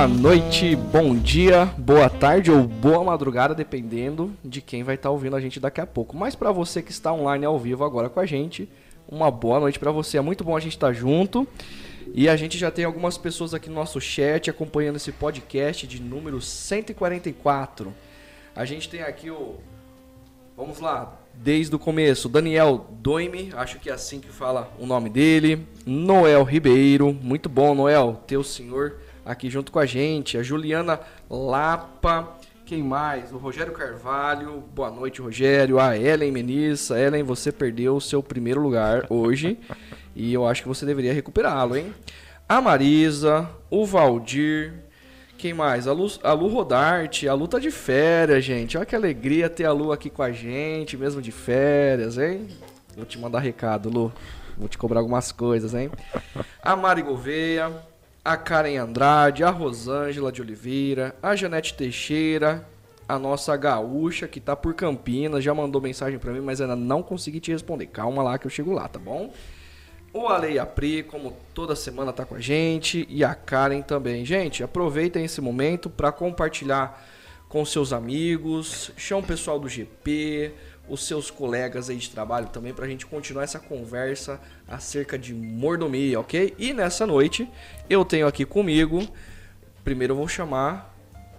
boa noite, bom dia, boa tarde ou boa madrugada, dependendo de quem vai estar ouvindo a gente daqui a pouco. Mas para você que está online ao vivo agora com a gente, uma boa noite para você. É muito bom a gente estar junto. E a gente já tem algumas pessoas aqui no nosso chat acompanhando esse podcast de número 144. A gente tem aqui o. Vamos lá, desde o começo. Daniel Doime, acho que é assim que fala o nome dele. Noel Ribeiro, muito bom, Noel, ter o senhor aqui junto com a gente. A Juliana Lapa, quem mais? O Rogério Carvalho, boa noite, Rogério. A Ellen Menissa, Ellen, você perdeu o seu primeiro lugar hoje e eu acho que você deveria recuperá-lo, hein? A Marisa, o Valdir, quem mais? A Lu, a Lu Rodarte, a Lu tá de férias, gente. Olha que alegria ter a Lu aqui com a gente, mesmo de férias, hein? Vou te mandar recado, Lu. Vou te cobrar algumas coisas, hein? A Mari Gouveia, a Karen Andrade, a Rosângela de Oliveira, a Janete Teixeira, a nossa gaúcha que tá por Campinas, já mandou mensagem para mim, mas ainda não consegui te responder. Calma lá que eu chego lá, tá bom? O Ale Apri, como toda semana, tá com a gente. E a Karen também. Gente, aproveitem esse momento para compartilhar com seus amigos. Chama o pessoal do GP, os seus colegas aí de trabalho também, para a gente continuar essa conversa acerca de mordomia, ok? E nessa noite, eu tenho aqui comigo. Primeiro eu vou chamar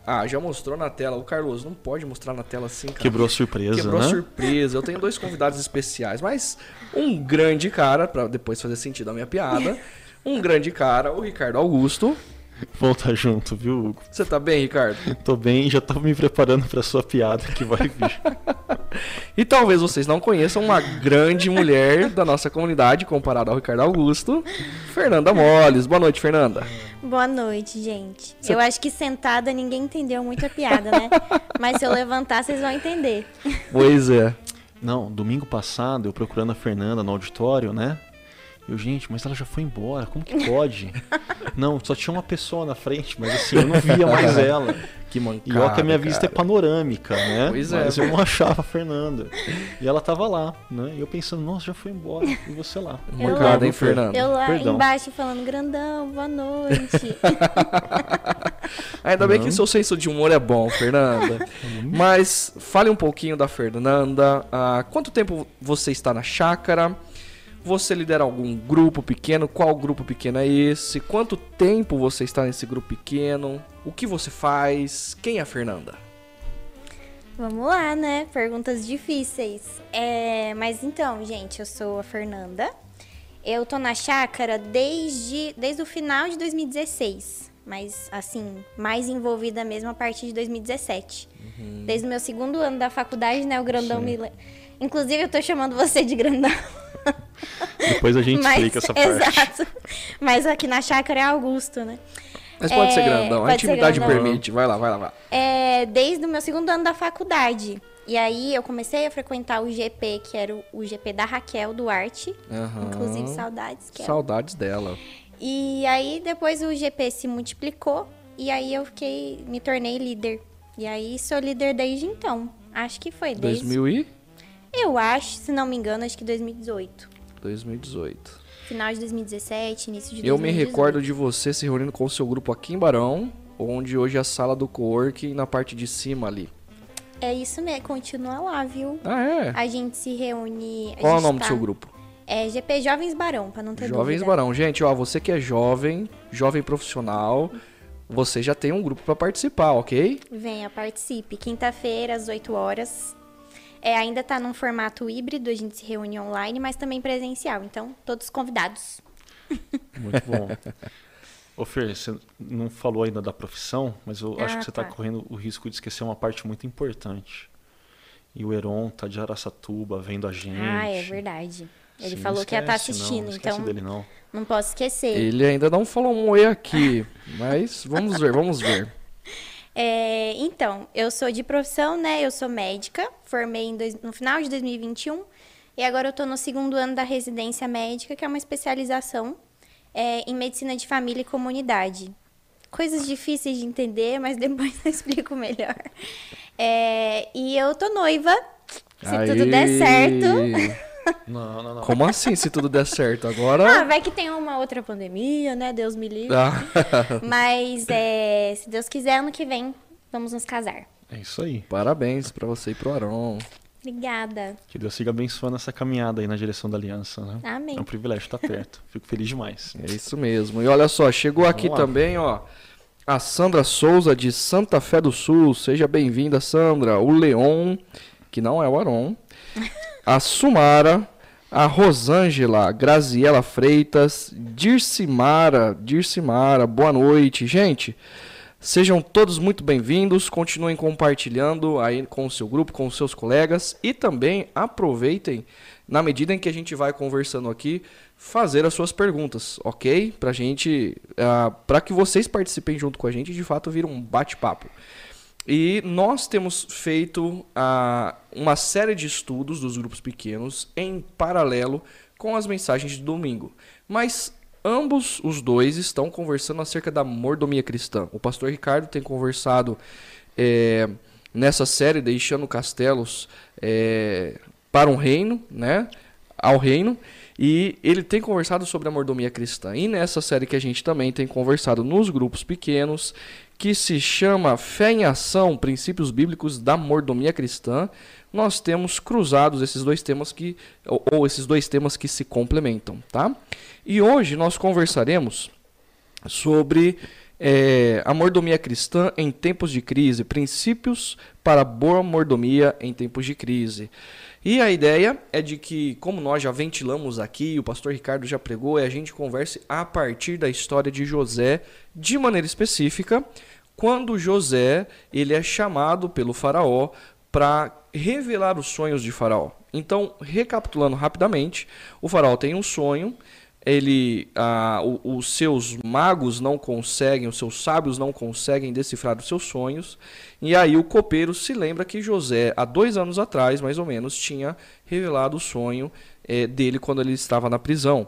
ah, já mostrou na tela. O Carlos não pode mostrar na tela assim, cara. Quebrou a surpresa, Quebrou né? a surpresa. Eu tenho dois convidados especiais, mas um grande cara, para depois fazer sentido a minha piada. Um grande cara, o Ricardo Augusto. Volta junto, viu, Hugo? Você tá bem, Ricardo? Tô bem, já tô me preparando pra sua piada que vai vir. e talvez vocês não conheçam uma grande mulher da nossa comunidade comparada ao Ricardo Augusto, Fernanda Moles. Boa noite, Fernanda. Boa noite, gente. Cê... Eu acho que sentada ninguém entendeu muito a piada, né? Mas se eu levantar, vocês vão entender. Pois é. Não, domingo passado, eu procurando a Fernanda no auditório, né? Eu, gente, mas ela já foi embora, como que pode? não, só tinha uma pessoa na frente, mas assim, eu não via mais ela. Que mancada, e olha que a minha vista é panorâmica, né? Pois é. Mas é. eu não achava a Fernanda. E ela tava lá, né? E eu pensando, nossa, já foi embora. E você lá. Mancada, hein, Fernanda? Eu lá Perdão. embaixo falando, grandão, boa noite. Ainda bem não. que seu senso de humor é bom, Fernanda. Mas fale um pouquinho da Fernanda. Há quanto tempo você está na chácara? Você lidera algum grupo pequeno? Qual grupo pequeno é esse? Quanto tempo você está nesse grupo pequeno? O que você faz? Quem é a Fernanda? Vamos lá, né? Perguntas difíceis. É, mas então, gente, eu sou a Fernanda. Eu tô na chácara desde, desde o final de 2016. Mas, assim, mais envolvida mesmo a partir de 2017. Uhum. Desde o meu segundo ano da faculdade, né? O grandão Sim. me. Inclusive, eu tô chamando você de grandão. Depois a gente Mas, explica essa parte. Exato. Mas aqui na chácara é Augusto, né? Mas pode é, ser grandão, a intimidade grandão. permite. Vai lá, vai lá, vai. É, desde o meu segundo ano da faculdade. E aí eu comecei a frequentar o GP, que era o, GP da Raquel Duarte. Uhum. Inclusive, saudades. Que saudades dela. E aí depois o GP se multiplicou. E aí eu fiquei, me tornei líder. E aí sou líder desde então. Acho que foi desde... 2000 e? Eu acho, se não me engano, acho que 2018. 2018. Final de 2017, início de 2018. Eu me recordo de você se reunindo com o seu grupo aqui em Barão, onde hoje é a sala do coworking na parte de cima ali. É isso mesmo, continua lá, viu? Ah, é? A gente se reúne. Qual é o nome tá... do seu grupo? É GP Jovens Barão, para não ter Jovens dúvida. Barão. Gente, ó, você que é jovem, jovem profissional, você já tem um grupo para participar, ok? Venha, participe. Quinta-feira, às 8 horas, é, ainda está num formato híbrido, a gente se reúne online, mas também presencial. Então, todos convidados. Muito bom. Ô Fer, você não falou ainda da profissão, mas eu ah, acho que você está tá. correndo o risco de esquecer uma parte muito importante. E o Heron tá de Araçatuba vendo a gente. Ah, é verdade. Ele Sim, falou esquece, que ia estar tá assistindo, não, então dele, não. não posso esquecer. Ele ainda não falou um oi aqui, mas vamos ver, vamos ver. É, então, eu sou de profissão, né? Eu sou médica, formei dois, no final de 2021 e agora eu estou no segundo ano da residência médica, que é uma especialização é, em medicina de família e comunidade. Coisas difíceis de entender, mas depois eu explico melhor. É, e eu tô noiva, se Aí. tudo der certo. Não, não, não. Como assim, se tudo der certo? Agora. Ah, vai que tem uma outra pandemia, né? Deus me livre. Ah. Mas, é, se Deus quiser, ano que vem, vamos nos casar. É isso aí. Parabéns para você e pro Aron. Obrigada. Que Deus siga abençoando essa caminhada aí na direção da aliança, né? Amém. É um privilégio estar perto. Fico feliz demais. É isso mesmo. E olha só, chegou Vamos aqui lá. também, ó, a Sandra Souza de Santa Fé do Sul. Seja bem-vinda, Sandra. O Leon, que não é o Aron. A Sumara, a Rosângela, Graziela Freitas, Dircimara, Dircimara, boa noite. Gente, Sejam todos muito bem-vindos, continuem compartilhando aí com o seu grupo, com os seus colegas e também aproveitem, na medida em que a gente vai conversando aqui, fazer as suas perguntas, ok? Pra gente, uh, para que vocês participem junto com a gente e de fato vir um bate-papo. E nós temos feito uh, uma série de estudos dos grupos pequenos em paralelo com as mensagens de domingo. Mas ambos os dois estão conversando acerca da mordomia cristã. O pastor Ricardo tem conversado é, nessa série, deixando castelos é, para um reino, né? Ao reino. E ele tem conversado sobre a mordomia cristã. E nessa série que a gente também tem conversado nos grupos pequenos, que se chama Fé em Ação, Princípios Bíblicos da Mordomia Cristã, nós temos cruzados esses dois temas que ou, esses dois temas que se complementam, tá? E hoje nós conversaremos sobre é, a mordomia cristã em tempos de crise, princípios para boa mordomia em tempos de crise. E a ideia é de que, como nós já ventilamos aqui, o pastor Ricardo já pregou, é a gente converse a partir da história de José de maneira específica, quando José ele é chamado pelo faraó para revelar os sonhos de Faraó. Então, recapitulando rapidamente, o Faraó tem um sonho, ele, ah, o, os seus magos não conseguem, os seus sábios não conseguem decifrar os seus sonhos, e aí o copeiro se lembra que José, há dois anos atrás, mais ou menos, tinha revelado o sonho eh, dele quando ele estava na prisão.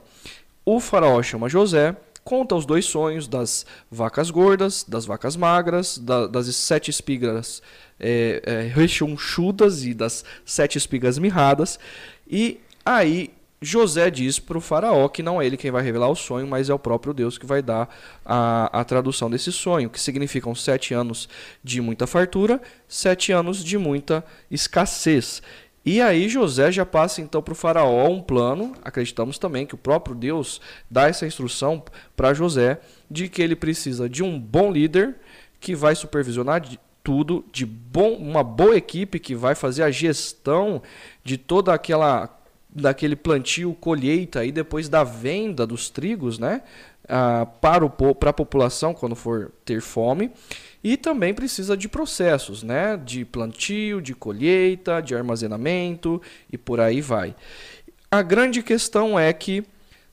O faraó chama José, conta os dois sonhos das vacas gordas, das vacas magras, da, das sete espigas é, é, rechonchudas e das sete espigas mirradas. E aí José diz para o faraó que não é ele quem vai revelar o sonho, mas é o próprio Deus que vai dar a, a tradução desse sonho, que significam sete anos de muita fartura, sete anos de muita escassez. E aí José já passa então para o faraó um plano, acreditamos também que o próprio Deus dá essa instrução para José de que ele precisa de um bom líder que vai supervisionar tudo, de bom, uma boa equipe que vai fazer a gestão de toda aquela daquele plantio, colheita e depois da venda dos trigos, né, ah, para o para a população quando for ter fome. E também precisa de processos, né, de plantio, de colheita, de armazenamento e por aí vai. A grande questão é que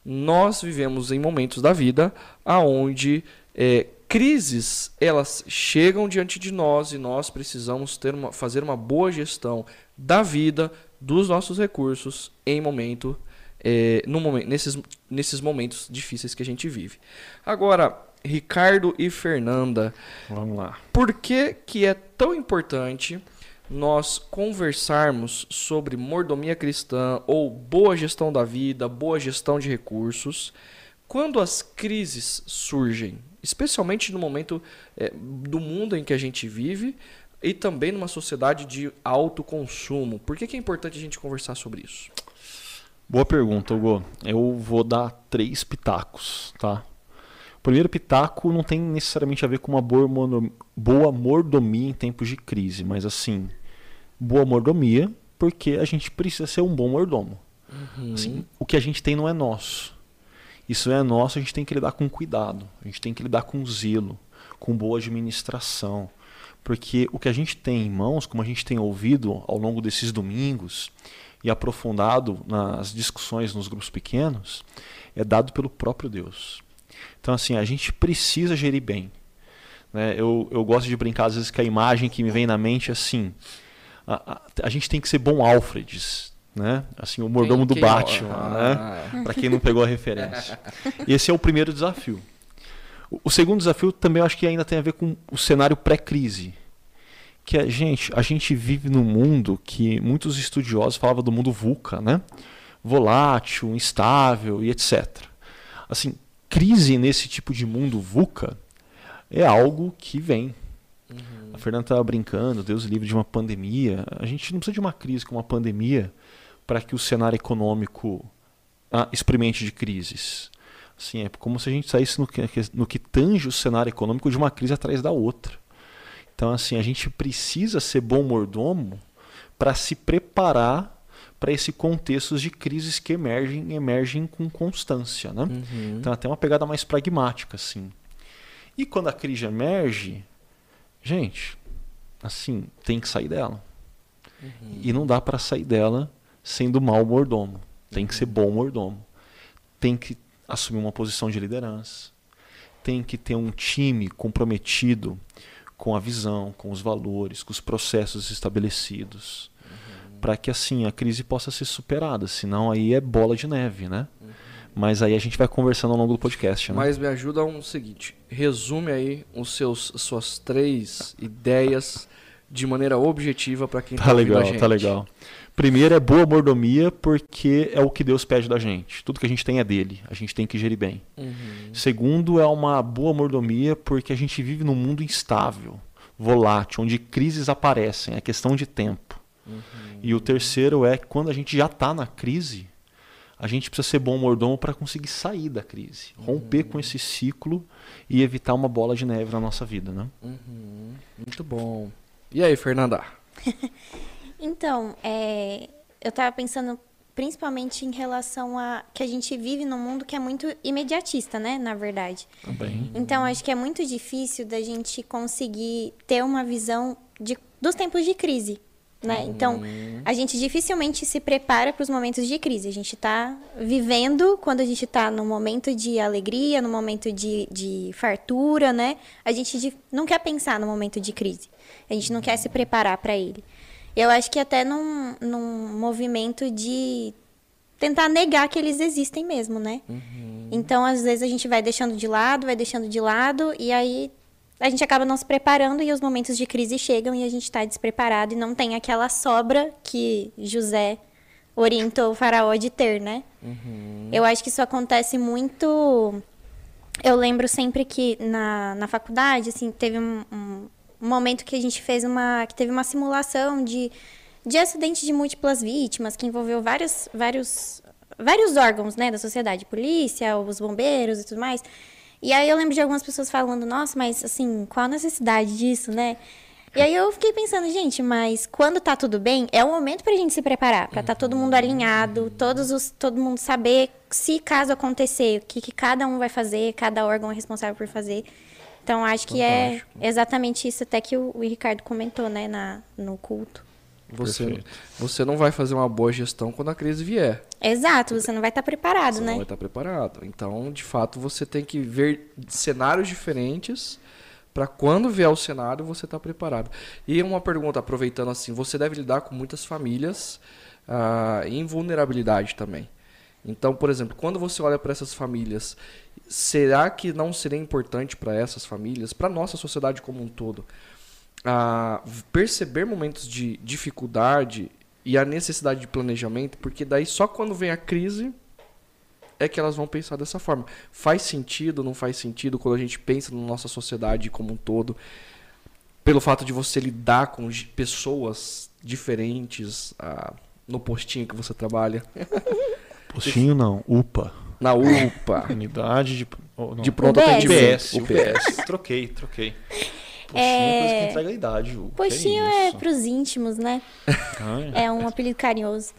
nós vivemos em momentos da vida aonde é, crises elas chegam diante de nós e nós precisamos ter uma, fazer uma boa gestão da vida, dos nossos recursos em momento, é, no momento nesses, nesses momentos difíceis que a gente vive. Agora, Ricardo e Fernanda, vamos lá. Por que, que é tão importante nós conversarmos sobre mordomia cristã ou boa gestão da vida, boa gestão de recursos, quando as crises surgem? Especialmente no momento é, do mundo em que a gente vive e também numa sociedade de alto consumo. Por que, que é importante a gente conversar sobre isso? Boa pergunta, Hugo. Eu vou dar três pitacos, tá? O primeiro pitaco não tem necessariamente a ver com uma boa mordomia em tempos de crise, mas assim, boa mordomia porque a gente precisa ser um bom mordomo. Uhum. Assim, o que a gente tem não é nosso. Isso é nosso, a gente tem que lidar com cuidado, a gente tem que lidar com zelo, com boa administração. Porque o que a gente tem em mãos, como a gente tem ouvido ao longo desses domingos e aprofundado nas discussões nos grupos pequenos, é dado pelo próprio Deus. Então, assim, a gente precisa gerir bem. Né? Eu, eu gosto de brincar, às vezes, que a imagem que me vem na mente é assim: a, a, a gente tem que ser bom Alfreds né? Assim, o mordomo quem, do Batman, ah. né? Para quem não pegou a referência. Esse é o primeiro desafio. O, segundo desafio também eu acho que ainda tem a ver com o cenário pré-crise. Que é, gente, a gente vive num mundo que muitos estudiosos falavam do mundo VUCA, né? volátil, instável e etc. Assim, crise nesse tipo de mundo VUCA é algo que vem. Uhum. A Fernanda estava brincando, Deus livre de uma pandemia. A gente não precisa de uma crise como uma pandemia para que o cenário econômico ah, experimente de crises. Assim, é como se a gente saísse no que, no que tange o cenário econômico de uma crise atrás da outra. Então, assim, a gente precisa ser bom mordomo para se preparar para esse contexto de crises que emergem emergem com constância, né? Uhum. Então, até uma pegada mais pragmática, assim. E quando a crise emerge, gente, assim, tem que sair dela. Uhum. E não dá para sair dela sendo mau mordomo. Tem que ser bom mordomo. Tem que assumir uma posição de liderança. Tem que ter um time comprometido com a visão, com os valores, com os processos estabelecidos. Uhum. Para que assim a crise possa ser superada. Senão aí é bola de neve, né? Uhum. Mas aí a gente vai conversando ao longo do podcast. Né? Mas me ajuda um seguinte: resume aí os seus, suas três ideias de maneira objetiva para quem tá, tá legal, Tá legal. Primeiro é boa mordomia, porque é o que Deus pede da gente. Tudo que a gente tem é dele. A gente tem que gerir bem. Uhum. Segundo é uma boa mordomia, porque a gente vive num mundo instável, volátil, onde crises aparecem. É questão de tempo. Uhum. E o terceiro é que quando a gente já está na crise, a gente precisa ser bom mordomo para conseguir sair da crise, romper com esse ciclo e evitar uma bola de neve na nossa vida, né? Uhum. Muito bom. E aí, Fernanda? então, é, eu estava pensando principalmente em relação a que a gente vive num mundo que é muito imediatista, né, na verdade. Também. Então, acho que é muito difícil da gente conseguir ter uma visão de, dos tempos de crise. Né? Então, uhum. a gente dificilmente se prepara para os momentos de crise. A gente está vivendo quando a gente está no momento de alegria, no momento de, de fartura, né? A gente não quer pensar no momento de crise. A gente não quer se preparar para ele. Eu acho que até num, num movimento de tentar negar que eles existem mesmo, né? Uhum. Então, às vezes, a gente vai deixando de lado, vai deixando de lado, e aí a gente acaba não se preparando e os momentos de crise chegam e a gente está despreparado e não tem aquela sobra que José orientou o faraó de ter, né? Uhum. Eu acho que isso acontece muito. Eu lembro sempre que na, na faculdade, assim, teve um, um, um momento que a gente fez uma. que teve uma simulação de, de acidente de múltiplas vítimas, que envolveu vários, vários, vários órgãos né, da sociedade, polícia, os bombeiros e tudo mais. E aí eu lembro de algumas pessoas falando, nossa, mas assim, qual a necessidade disso, né? E aí eu fiquei pensando, gente, mas quando tá tudo bem, é o momento pra gente se preparar, pra tá todo mundo alinhado, todos os, todo mundo saber se caso acontecer, o que, que cada um vai fazer, cada órgão é responsável por fazer. Então acho que é Fantástico. é exatamente isso até que o, o Ricardo comentou, né, na, no culto. Você, você não vai fazer uma boa gestão quando a crise vier. Exato, você não vai estar preparado, você né? Não vai estar preparado. Então, de fato, você tem que ver cenários diferentes para quando vier o cenário você estar tá preparado. E uma pergunta, aproveitando assim, você deve lidar com muitas famílias ah, em vulnerabilidade também. Então, por exemplo, quando você olha para essas famílias, será que não seria importante para essas famílias, para nossa sociedade como um todo, a perceber momentos de dificuldade e a necessidade de planejamento, porque daí só quando vem a crise é que elas vão pensar dessa forma. Faz sentido, não faz sentido quando a gente pensa na nossa sociedade como um todo, pelo fato de você lidar com pessoas diferentes ah, no postinho que você trabalha. Postinho não, UPA. Na UPA. Unidade de, oh, de pronto atendimento. UPS. UPS. troquei, troquei. Postinho é, é coisa que entrega a idade, Ju. Postinho é, é pros íntimos, né? é um apelido carinhoso.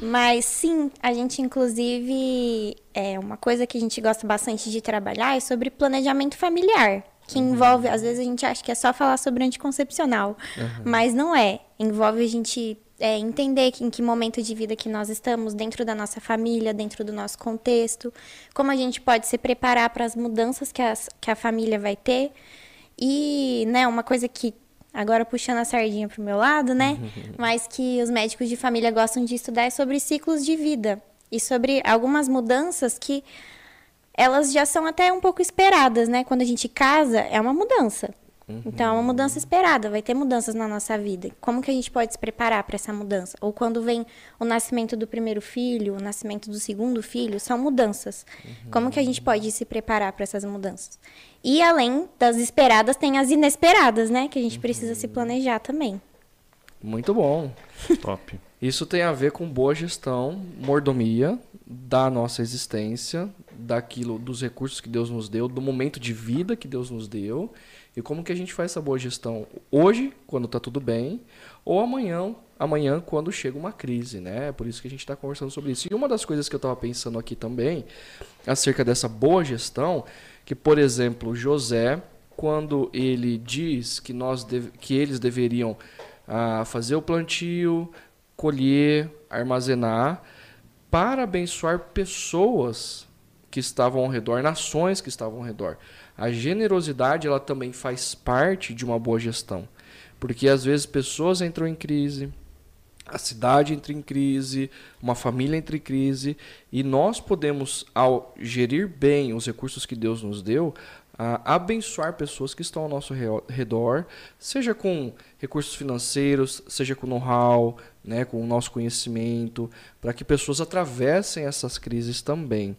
Mas sim, a gente inclusive é uma coisa que a gente gosta bastante de trabalhar é sobre planejamento familiar, que uhum. envolve, às vezes a gente acha que é só falar sobre anticoncepcional, uhum. mas não é. Envolve a gente é, entender que, em que momento de vida que nós estamos, dentro da nossa família, dentro do nosso contexto, como a gente pode se preparar para as mudanças que, as, que a família vai ter. E, né, uma coisa que, agora puxando a sardinha pro meu lado, né, mas que os médicos de família gostam de estudar é sobre ciclos de vida e sobre algumas mudanças que elas já são até um pouco esperadas, né? Quando a gente casa, é uma mudança. Uhum. Então é uma mudança esperada, vai ter mudanças na nossa vida. Como que a gente pode se preparar para essa mudança? Ou quando vem o nascimento do primeiro filho, o nascimento do segundo filho, são mudanças. Uhum. Como que a gente pode se preparar para essas mudanças? E além das esperadas, tem as inesperadas, né? Que a gente precisa se planejar também. Muito bom. Top. Isso tem a ver com boa gestão, mordomia da nossa existência, daquilo, dos recursos que Deus nos deu, do momento de vida que Deus nos deu e como que a gente faz essa boa gestão hoje, quando está tudo bem, ou amanhã, amanhã quando chega uma crise, né? É por isso que a gente está conversando sobre isso. E uma das coisas que eu estava pensando aqui também acerca dessa boa gestão, que por exemplo José, quando ele diz que nós que eles deveriam a fazer o plantio, colher, armazenar, para abençoar pessoas que estavam ao redor, nações que estavam ao redor. A generosidade ela também faz parte de uma boa gestão, porque às vezes pessoas entram em crise, a cidade entra em crise, uma família entra em crise, e nós podemos, ao gerir bem os recursos que Deus nos deu, abençoar pessoas que estão ao nosso redor, seja com recursos financeiros, seja com know-how, né, com o nosso conhecimento, para que pessoas atravessem essas crises também.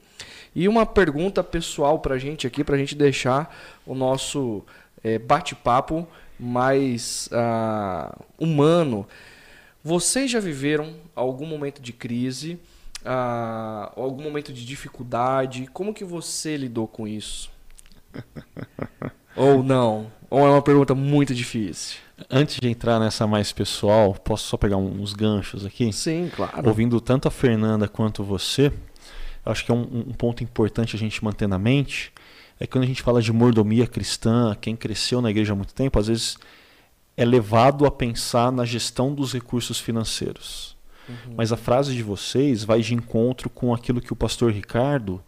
E uma pergunta pessoal para a gente aqui, para a gente deixar o nosso é, bate-papo mais uh, humano. Vocês já viveram algum momento de crise, uh, algum momento de dificuldade? Como que você lidou com isso? Ou não? Ou é uma pergunta muito difícil? Antes de entrar nessa mais pessoal, posso só pegar uns ganchos aqui? Sim, claro. Ouvindo tanto a Fernanda quanto você, acho que é um, um ponto importante a gente manter na mente é que quando a gente fala de mordomia cristã, quem cresceu na igreja há muito tempo, às vezes é levado a pensar na gestão dos recursos financeiros. Uhum. Mas a frase de vocês vai de encontro com aquilo que o pastor Ricardo,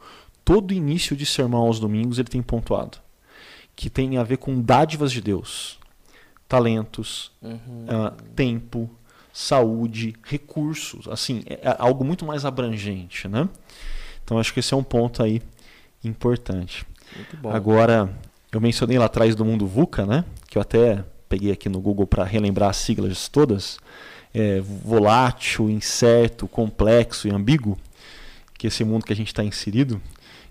todo início de sermão aos domingos, ele tem pontuado que tem a ver com dádivas de Deus, talentos, uhum. uh, tempo, saúde, recursos, assim, é, é algo muito mais abrangente, né? Então acho que esse é um ponto aí importante. Agora, eu mencionei lá atrás do mundo VUCA, né? Que eu até peguei aqui no Google para relembrar as siglas todas. É, volátil, incerto, complexo e ambíguo, que esse mundo que a gente está inserido,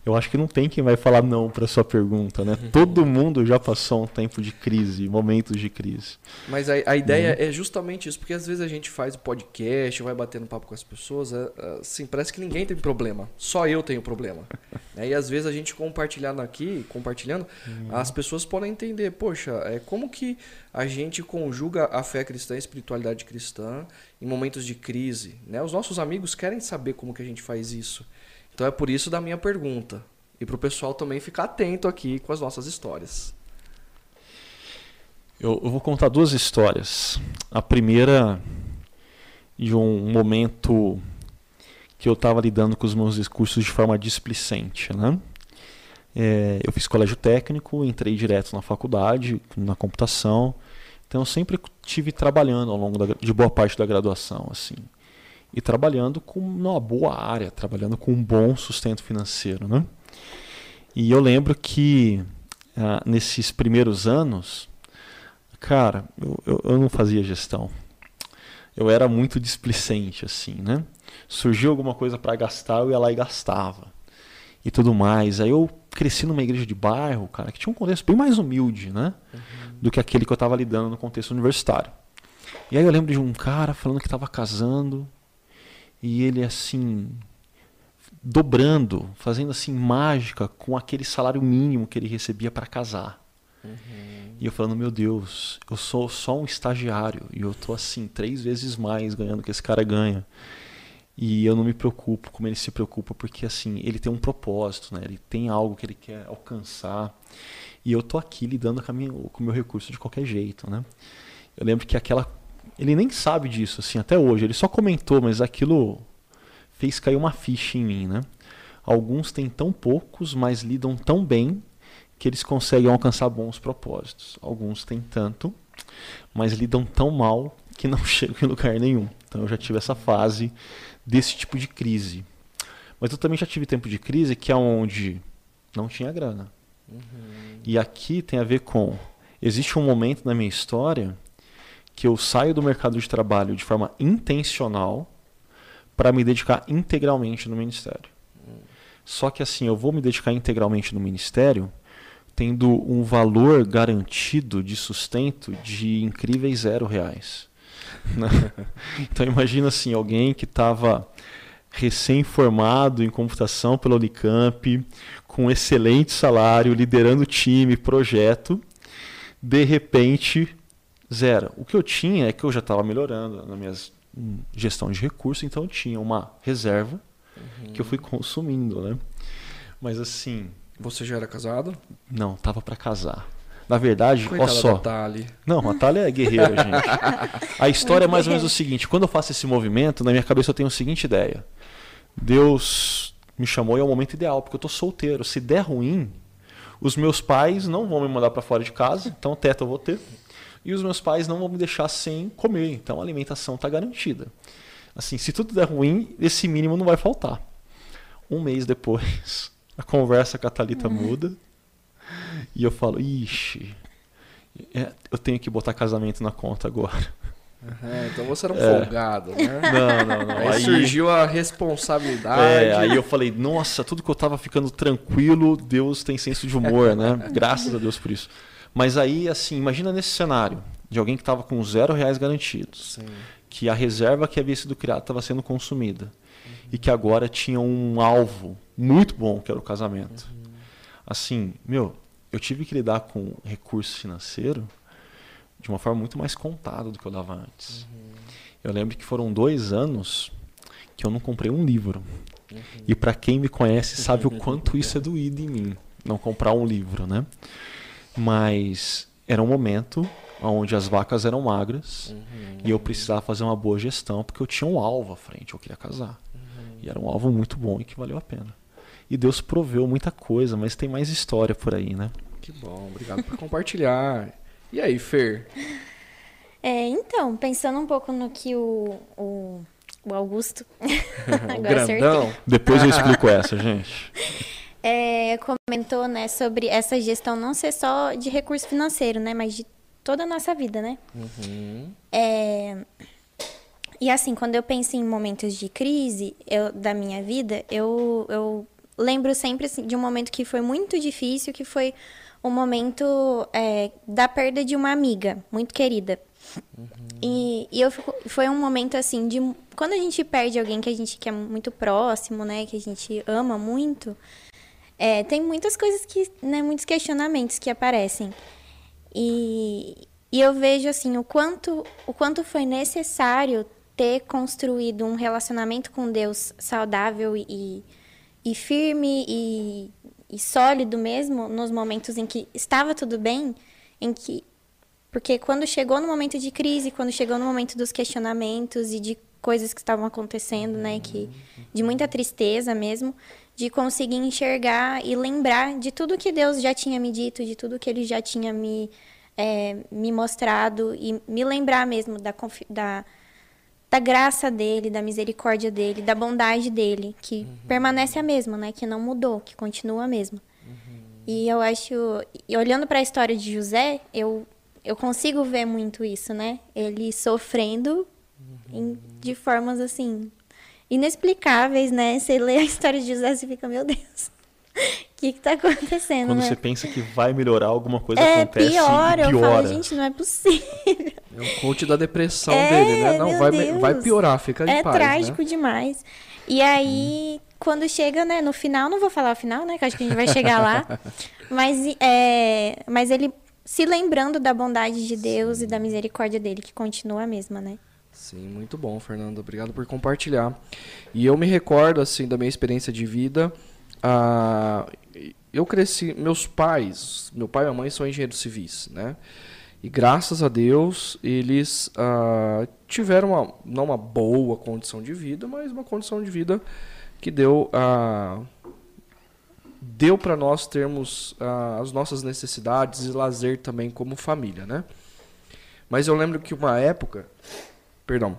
eu acho que não tem quem vai falar não para sua pergunta, né? Uhum. Todo mundo já passou um tempo de crise, momentos de crise. Mas a, a ideia uhum. é justamente isso, porque às vezes a gente faz o podcast, vai batendo papo com as pessoas, é, é, assim, parece que ninguém tem problema, só eu tenho problema. né? E às vezes a gente compartilhando aqui, compartilhando, uhum. as pessoas podem entender, poxa, é como que a gente conjuga a fé cristã, a espiritualidade cristã em momentos de crise, né? Os nossos amigos querem saber como que a gente faz isso. Então é por isso da minha pergunta. E para o pessoal também ficar atento aqui com as nossas histórias. Eu, eu vou contar duas histórias. A primeira de um momento que eu estava lidando com os meus discursos de forma displicente. Né? É, eu fiz colégio técnico, entrei direto na faculdade, na computação. Então eu sempre tive trabalhando ao longo da, de boa parte da graduação. assim e trabalhando com uma boa área, trabalhando com um bom sustento financeiro. Né? E eu lembro que ah, nesses primeiros anos, cara, eu, eu, eu, não fazia gestão. Eu era muito displicente, assim, né? Surgiu alguma coisa para gastar, eu ia lá e gastava. E tudo mais. Aí eu cresci numa igreja de bairro, cara, que tinha um contexto bem mais humilde, né? Uhum. Do que aquele que eu estava lidando no contexto universitário. E aí eu lembro de um cara falando que estava casando, e ele assim dobrando, fazendo assim mágica com aquele salário mínimo que ele recebia para casar. Uhum. E eu falando, meu Deus, eu sou só um estagiário e eu tô assim três vezes mais ganhando que esse cara ganha. E eu não me preocupo como ele se preocupa, porque assim, ele tem um propósito, né? Ele tem algo que ele quer alcançar. E eu tô aqui lidando com, minha, com o meu recurso de qualquer jeito, né? Eu lembro que aquela ele nem sabe disso, assim, até hoje. Ele só comentou, mas aquilo fez cair uma ficha em mim, né? Alguns têm tão poucos, mas lidam tão bem que eles conseguem alcançar bons propósitos. Alguns têm tanto, mas lidam tão mal que não chegam em lugar nenhum. Então eu já tive essa fase desse tipo de crise. Mas eu também já tive tempo de crise que é onde não tinha grana. Uhum. E aqui tem a ver com existe um momento na minha história que eu saio do mercado de trabalho de forma intencional para me dedicar integralmente no ministério. Só que assim, eu vou me dedicar integralmente no ministério tendo um valor garantido de sustento de incríveis zero reais. Então imagina assim, alguém que estava recém-formado em computação pela Unicamp, com excelente salário, liderando time, projeto, de repente zero. O que eu tinha é que eu já estava melhorando na minha gestão de recursos, então eu tinha uma reserva uhum. que eu fui consumindo, né? Mas assim, você já era casado? Não, tava para casar. Na verdade, olha só. Tali. Não, a Thalia é guerreira, gente. A história é mais ou menos o seguinte: quando eu faço esse movimento, na minha cabeça eu tenho a seguinte ideia. Deus me chamou e é o momento ideal, porque eu tô solteiro. Se der ruim, os meus pais não vão me mandar para fora de casa, então teto eu vou ter. E os meus pais não vão me deixar sem comer, então a alimentação está garantida. Assim, se tudo der ruim, esse mínimo não vai faltar. Um mês depois, a conversa com a Thalita uhum. muda. E eu falo, ixi, é, eu tenho que botar casamento na conta agora. Uhum, então você era um é. folgado, né? Não, não, não. Aí, aí, surgiu a responsabilidade. É, aí eu falei, nossa, tudo que eu tava ficando tranquilo, Deus tem senso de humor, né? Graças a Deus por isso. Mas aí, assim, imagina nesse cenário de alguém que estava com zero reais garantidos, Sim. que a reserva que havia sido criada estava sendo consumida uhum. e que agora tinha um alvo muito bom, que era o casamento. Uhum. Assim, meu, eu tive que lidar com recurso financeiro de uma forma muito mais contada do que eu dava antes. Uhum. Eu lembro que foram dois anos que eu não comprei um livro. Uhum. E para quem me conhece sabe o quanto isso é doído em mim, não comprar um livro, né? Mas era um momento onde as vacas eram magras uhum. e eu precisava fazer uma boa gestão porque eu tinha um alvo à frente, eu queria casar. Uhum. E era um alvo muito bom e que valeu a pena. E Deus proveu muita coisa, mas tem mais história por aí, né? Que bom, obrigado por compartilhar. E aí, Fer? É, então, pensando um pouco no que o, o, o Augusto. o grandão. Acertei. Depois eu explico essa, gente. É, comentou, né, sobre essa gestão não ser só de recurso financeiro, né, mas de toda a nossa vida, né? Uhum. É, e assim, quando eu penso em momentos de crise eu, da minha vida, eu, eu lembro sempre assim, de um momento que foi muito difícil, que foi o momento é, da perda de uma amiga muito querida. Uhum. E, e eu fico, foi um momento assim de quando a gente perde alguém que a gente quer muito próximo, né, que a gente ama muito, é, tem muitas coisas que, né, muitos questionamentos que aparecem. E, e eu vejo assim o quanto o quanto foi necessário ter construído um relacionamento com Deus saudável e e firme e, e sólido mesmo nos momentos em que estava tudo bem, em que porque quando chegou no momento de crise, quando chegou no momento dos questionamentos e de coisas que estavam acontecendo, né, que de muita tristeza mesmo, de conseguir enxergar e lembrar de tudo que Deus já tinha me dito, de tudo que Ele já tinha me é, me mostrado e me lembrar mesmo da, da da graça dele, da misericórdia dele, da bondade dele, que uhum. permanece a mesma, né? Que não mudou, que continua a mesma. Uhum. E eu acho, e olhando para a história de José, eu eu consigo ver muito isso, né? Ele sofrendo uhum. em, de formas assim inexplicáveis, né? Você lê a história de José e fica, meu Deus. O que, está acontecendo? Quando né? você pensa que vai melhorar, alguma coisa é, acontece. Piora, e piora. eu falo, gente, não é possível. É o coach da depressão é, dele, né? Não, vai, vai piorar, fica em é paz. É trágico né? demais. E aí, hum. quando chega, né, no final, não vou falar o final, né? Que acho que a gente vai chegar lá. mas, é, mas ele se lembrando da bondade de Deus Sim. e da misericórdia dele, que continua a mesma, né? Sim, muito bom, Fernando. Obrigado por compartilhar. E eu me recordo, assim, da minha experiência de vida. Ah, eu cresci, meus pais, meu pai e minha mãe são engenheiros civis, né? E graças a Deus eles ah, tiveram uma, não uma boa condição de vida, mas uma condição de vida que deu ah, deu para nós termos ah, as nossas necessidades e lazer também como família, né? Mas eu lembro que uma época, perdão,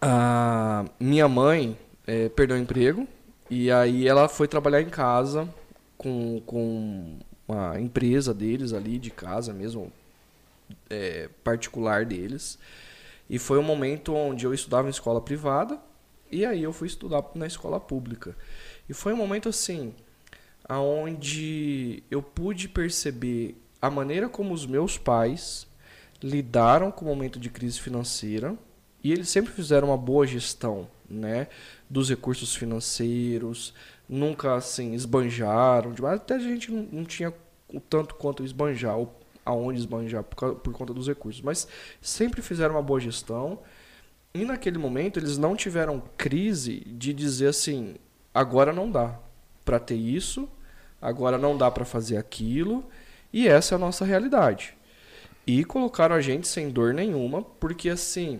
a minha mãe é, perdeu o emprego e aí ela foi trabalhar em casa com, com uma empresa deles ali, de casa mesmo, é, particular deles. E foi um momento onde eu estudava em escola privada e aí eu fui estudar na escola pública. E foi um momento assim, aonde eu pude perceber a maneira como os meus pais lidaram com o momento de crise financeira e eles sempre fizeram uma boa gestão, né, dos recursos financeiros, nunca assim esbanjaram, até a gente não, não tinha o tanto quanto esbanjar, ou aonde esbanjar por, por conta dos recursos, mas sempre fizeram uma boa gestão. E naquele momento eles não tiveram crise de dizer assim, agora não dá para ter isso, agora não dá para fazer aquilo, e essa é a nossa realidade. E colocaram a gente sem dor nenhuma, porque assim,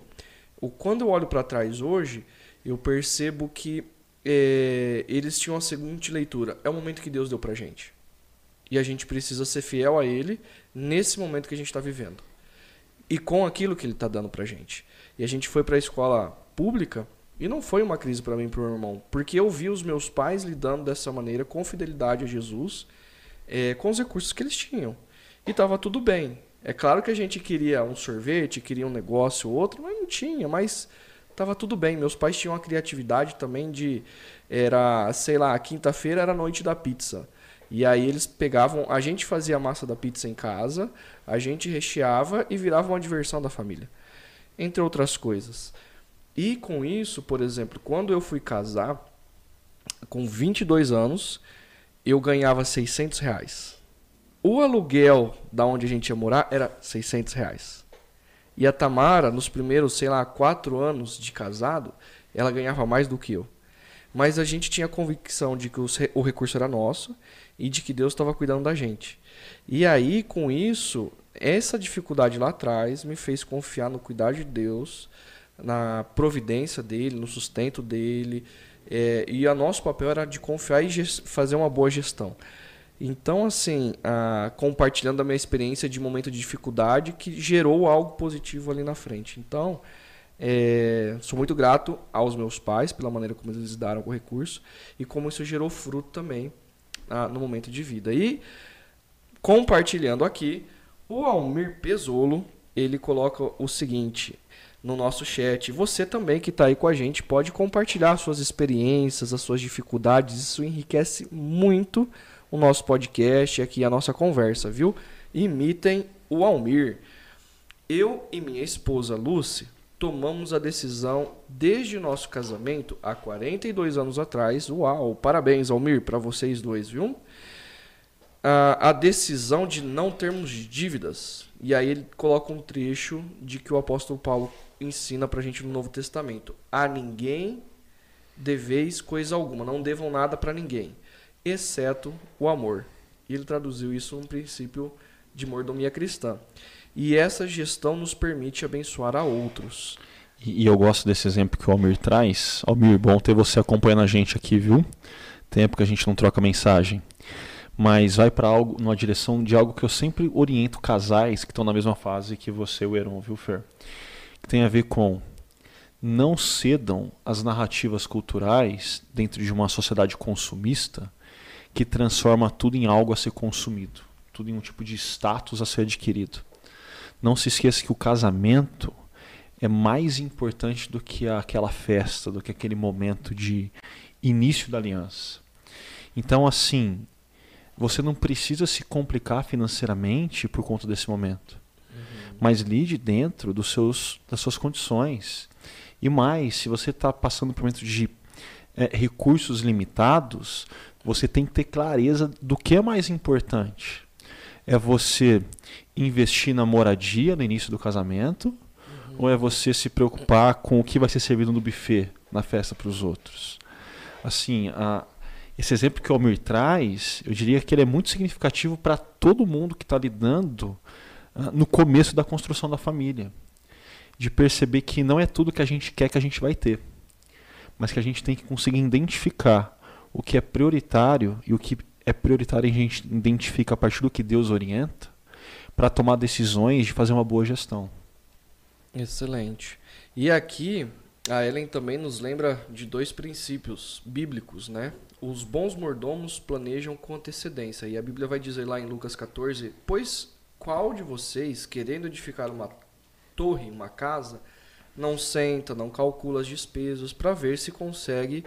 o, quando eu olho para trás hoje, eu percebo que é, eles tinham a seguinte leitura: é o momento que Deus deu pra gente. E a gente precisa ser fiel a Ele nesse momento que a gente está vivendo. E com aquilo que Ele está dando pra gente. E a gente foi para a escola pública e não foi uma crise para mim e para o meu irmão, porque eu vi os meus pais lidando dessa maneira, com fidelidade a Jesus, é, com os recursos que eles tinham. E estava tudo bem. É claro que a gente queria um sorvete, queria um negócio ou outro, mas não tinha, mas tava tudo bem. Meus pais tinham uma criatividade também de era, sei lá, quinta-feira era a noite da pizza. E aí eles pegavam, a gente fazia a massa da pizza em casa, a gente recheava e virava uma diversão da família. Entre outras coisas. E com isso, por exemplo, quando eu fui casar, com 22 anos, eu ganhava 600 reais. O aluguel da onde a gente ia morar era 600 reais. E a Tamara, nos primeiros, sei lá, quatro anos de casado, ela ganhava mais do que eu. Mas a gente tinha a convicção de que o recurso era nosso e de que Deus estava cuidando da gente. E aí, com isso, essa dificuldade lá atrás me fez confiar no cuidar de Deus, na providência dele, no sustento dele. É, e o nosso papel era de confiar e fazer uma boa gestão. Então, assim, compartilhando a minha experiência de momento de dificuldade que gerou algo positivo ali na frente. Então, é, sou muito grato aos meus pais pela maneira como eles com o recurso e como isso gerou fruto também no momento de vida. E compartilhando aqui, o Almir Pesolo ele coloca o seguinte no nosso chat. Você também que está aí com a gente pode compartilhar suas experiências, as suas dificuldades. Isso enriquece muito o nosso podcast, aqui a nossa conversa, viu? Imitem o Almir. Eu e minha esposa Lucy tomamos a decisão desde o nosso casamento há 42 anos atrás. Uau, parabéns, Almir, para vocês dois, viu? A, a decisão de não termos dívidas. E aí ele coloca um trecho de que o apóstolo Paulo ensina para a gente no Novo Testamento: A ninguém deveis coisa alguma, não devam nada para ninguém exceto o amor. E ele traduziu isso num princípio de mordomia cristã. E essa gestão nos permite abençoar a outros. E, e eu gosto desse exemplo que o Almir traz. Almir, bom ter você acompanhando a gente aqui, viu? Tempo que a gente não troca mensagem. Mas vai para algo, numa direção de algo que eu sempre oriento casais que estão na mesma fase que você, o Heron, viu, Fer? Que tem a ver com não cedam às narrativas culturais dentro de uma sociedade consumista que transforma tudo em algo a ser consumido, tudo em um tipo de status a ser adquirido. Não se esqueça que o casamento é mais importante do que aquela festa, do que aquele momento de início da aliança. Então, assim, você não precisa se complicar financeiramente por conta desse momento. Uhum. Mas lide dentro dos seus, das suas condições. E mais, se você está passando por um momento de é, recursos limitados, você tem que ter clareza do que é mais importante. É você investir na moradia no início do casamento uhum. ou é você se preocupar com o que vai ser servido no buffet na festa para os outros? Assim, a, esse exemplo que o Almir traz, eu diria que ele é muito significativo para todo mundo que está lidando uh, no começo da construção da família. De perceber que não é tudo que a gente quer que a gente vai ter, mas que a gente tem que conseguir identificar o que é prioritário e o que é prioritário a gente identifica a partir do que Deus orienta para tomar decisões de fazer uma boa gestão. Excelente. E aqui A Ellen também nos lembra de dois princípios bíblicos, né? Os bons mordomos planejam com antecedência. E a Bíblia vai dizer lá em Lucas 14: Pois qual de vocês, querendo edificar uma torre, uma casa, não senta, não calcula as despesas para ver se consegue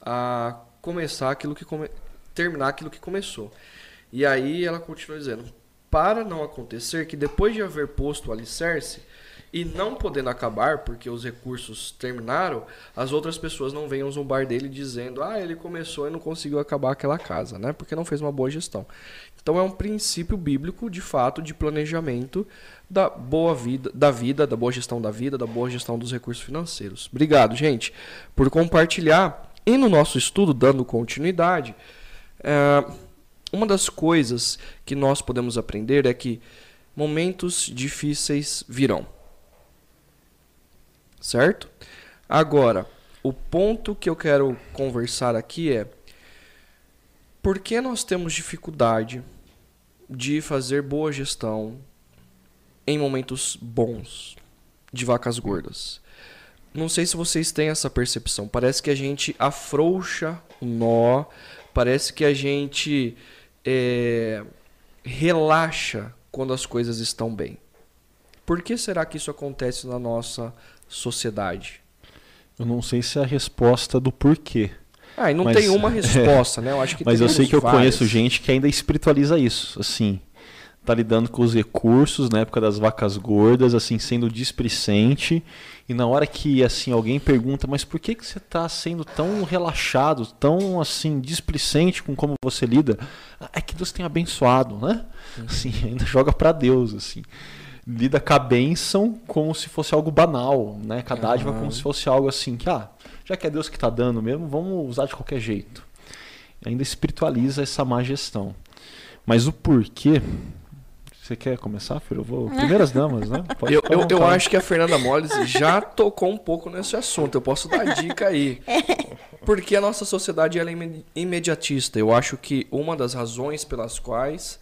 a começar aquilo que come... terminar aquilo que começou. E aí ela continua dizendo: para não acontecer que depois de haver posto o alicerce e não podendo acabar porque os recursos terminaram, as outras pessoas não venham zombar dele dizendo: "Ah, ele começou e não conseguiu acabar aquela casa", né? Porque não fez uma boa gestão. Então é um princípio bíblico, de fato, de planejamento da boa vida, da vida, da boa gestão da vida, da boa gestão dos recursos financeiros. Obrigado, gente, por compartilhar. E no nosso estudo, dando continuidade, é, uma das coisas que nós podemos aprender é que momentos difíceis virão. Certo? Agora, o ponto que eu quero conversar aqui é por que nós temos dificuldade de fazer boa gestão em momentos bons de vacas gordas? Não sei se vocês têm essa percepção. Parece que a gente afrouxa o nó, parece que a gente é, relaxa quando as coisas estão bem. Por que será que isso acontece na nossa sociedade? Eu não sei se é a resposta do porquê. Ah, e não mas, tem uma resposta, é, né? Eu acho que Mas eu sei que eu conheço gente que ainda espiritualiza isso, assim, tá lidando com os recursos na época das vacas gordas, assim, sendo displicente e na hora que assim alguém pergunta, mas por que que você está sendo tão relaxado, tão assim displicente com como você lida? É que Deus tem abençoado, né? Assim, ainda joga para Deus, assim. Lida com a bênção como se fosse algo banal, né? Com a dádiva como se fosse algo assim, que ah, já que é Deus que está dando mesmo, vamos usar de qualquer jeito. Ainda espiritualiza essa má gestão. Mas o porquê você quer começar, filho? Eu vou. Primeiras damas, né? Pode eu, eu, eu, acho que a Fernanda Molles já tocou um pouco nesse assunto. Eu posso dar dica aí. Porque a nossa sociedade ela é imediatista. Eu acho que uma das razões pelas quais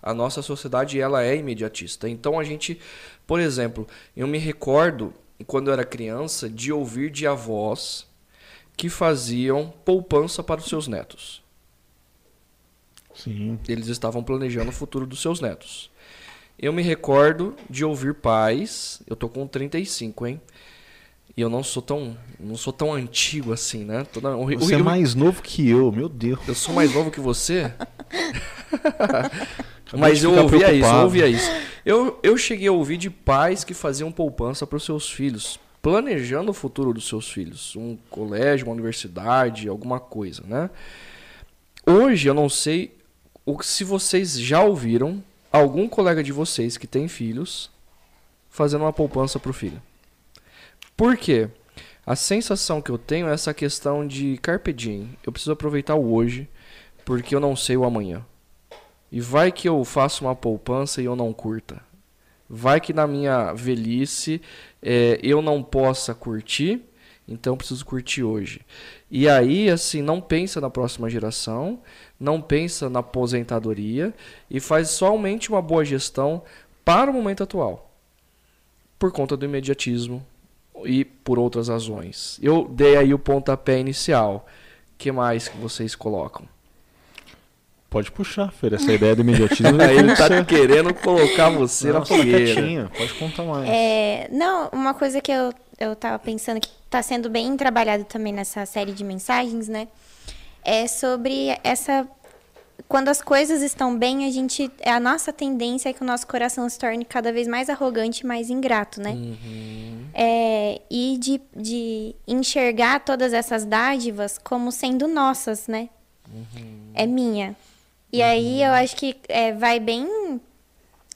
a nossa sociedade ela é imediatista. Então a gente, por exemplo, eu me recordo quando eu era criança de ouvir de avós que faziam poupança para os seus netos. Sim. Eles estavam planejando o futuro dos seus netos. Eu me recordo de ouvir pais, eu tô com 35, hein? E eu não sou tão, não sou tão antigo assim, né? Toda, o, você o, é mais novo que eu, meu Deus. Eu sou mais novo que você? Mas eu ouvia preocupado. isso, eu ouvia isso. Eu, eu cheguei a ouvir de pais que faziam poupança para os seus filhos, planejando o futuro dos seus filhos, um colégio, uma universidade, alguma coisa, né? Hoje eu não sei o se vocês já ouviram algum colega de vocês que tem filhos fazendo uma poupança para o filho. Por quê? A sensação que eu tenho é essa questão de carpe diem. Eu preciso aproveitar o hoje, porque eu não sei o amanhã. E vai que eu faço uma poupança e eu não curta. Vai que na minha velhice é, eu não possa curtir, então preciso curtir hoje. E aí, assim, não pensa na próxima geração, não pensa na aposentadoria e faz somente uma boa gestão para o momento atual. Por conta do imediatismo e por outras razões. Eu dei aí o pontapé inicial. Que mais que vocês colocam? Pode puxar, Fer. Essa ideia do imediatismo. Ele tá querendo colocar você não, na fogueira. Pode contar mais. É, não, uma coisa que eu, eu tava pensando que tá sendo bem trabalhado também nessa série de mensagens, né? é sobre essa quando as coisas estão bem, a gente a nossa tendência é que o nosso coração se torne cada vez mais arrogante, mais ingrato, né? Uhum. É, e de, de enxergar todas essas dádivas como sendo nossas, né? Uhum. É minha. E uhum. aí eu acho que é, vai bem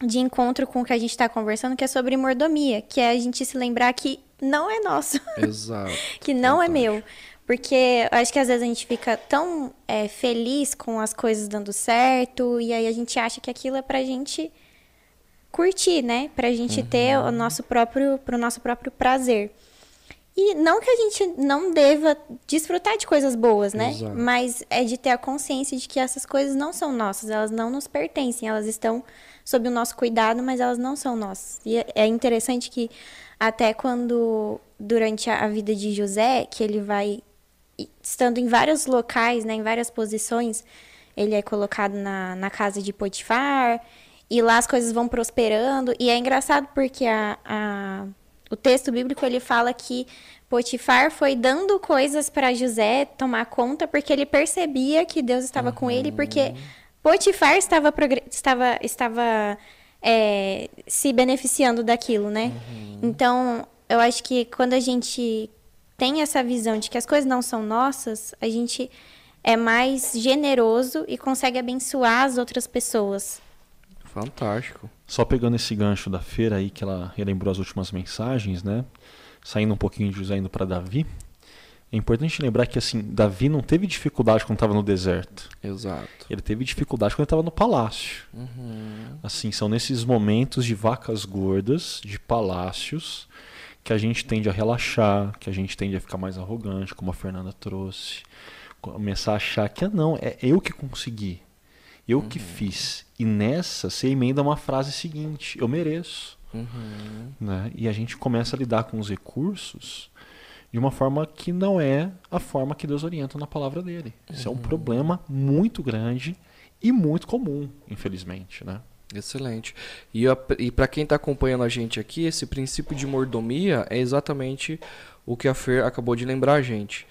de encontro com o que a gente está conversando, que é sobre mordomia, que é a gente se lembrar que não é nosso. Exato. que não é meu. Porque eu acho que às vezes a gente fica tão é, feliz com as coisas dando certo, e aí a gente acha que aquilo é pra gente curtir, né? Pra gente uhum. ter o nosso próprio, pro nosso próprio prazer. E não que a gente não deva desfrutar de coisas boas, né? Exato. Mas é de ter a consciência de que essas coisas não são nossas, elas não nos pertencem, elas estão sob o nosso cuidado, mas elas não são nossas. E é interessante que até quando durante a vida de José, que ele vai estando em vários locais, né, em várias posições, ele é colocado na, na casa de Potifar, e lá as coisas vão prosperando. E é engraçado porque a, a o texto bíblico ele fala que Potifar foi dando coisas para José tomar conta porque ele percebia que Deus estava uhum. com ele, porque Potifar estava, estava, estava é, se beneficiando daquilo, né? Uhum. Então, eu acho que quando a gente tem essa visão de que as coisas não são nossas, a gente é mais generoso e consegue abençoar as outras pessoas. Fantástico. Só pegando esse gancho da feira aí que ela relembrou as últimas mensagens, né? Saindo um pouquinho de José indo para Davi. É importante lembrar que assim, Davi não teve dificuldade quando estava no deserto. Exato. Ele teve dificuldade quando estava no palácio. Uhum. Assim, são nesses momentos de vacas gordas, de palácios, que a gente tende a relaxar, que a gente tende a ficar mais arrogante, como a Fernanda trouxe. Começar a achar que ah, não, é eu que consegui. Eu uhum. que fiz. E nessa você emenda uma frase seguinte: eu mereço. Uhum. Né? E a gente começa a lidar com os recursos de uma forma que não é a forma que Deus orienta na palavra dele. Isso é um uhum. problema muito grande e muito comum, infelizmente. Né? Excelente. E, e para quem está acompanhando a gente aqui, esse princípio de mordomia é exatamente o que a Fer acabou de lembrar a gente.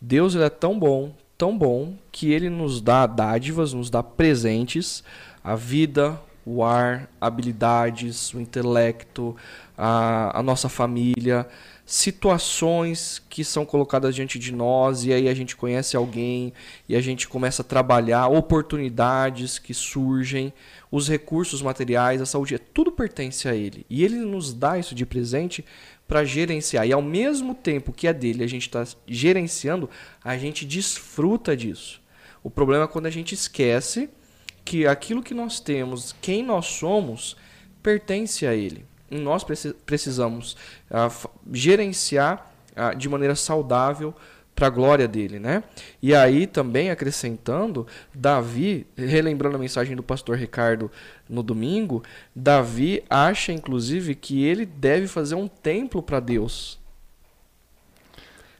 Deus ele é tão bom, tão bom que ele nos dá dádivas, nos dá presentes, a vida, o ar, habilidades, o intelecto, a, a nossa família, situações que são colocadas diante de nós e aí a gente conhece alguém e a gente começa a trabalhar, oportunidades que surgem, os recursos materiais, a saúde, tudo pertence a ele. E ele nos dá isso de presente para gerenciar. E ao mesmo tempo que é dele, a gente está gerenciando, a gente desfruta disso. O problema é quando a gente esquece que aquilo que nós temos, quem nós somos, pertence a ele. E nós precisamos uh, gerenciar uh, de maneira saudável para a glória dele, né? E aí também acrescentando, Davi, relembrando a mensagem do pastor Ricardo no domingo, Davi acha inclusive que ele deve fazer um templo para Deus.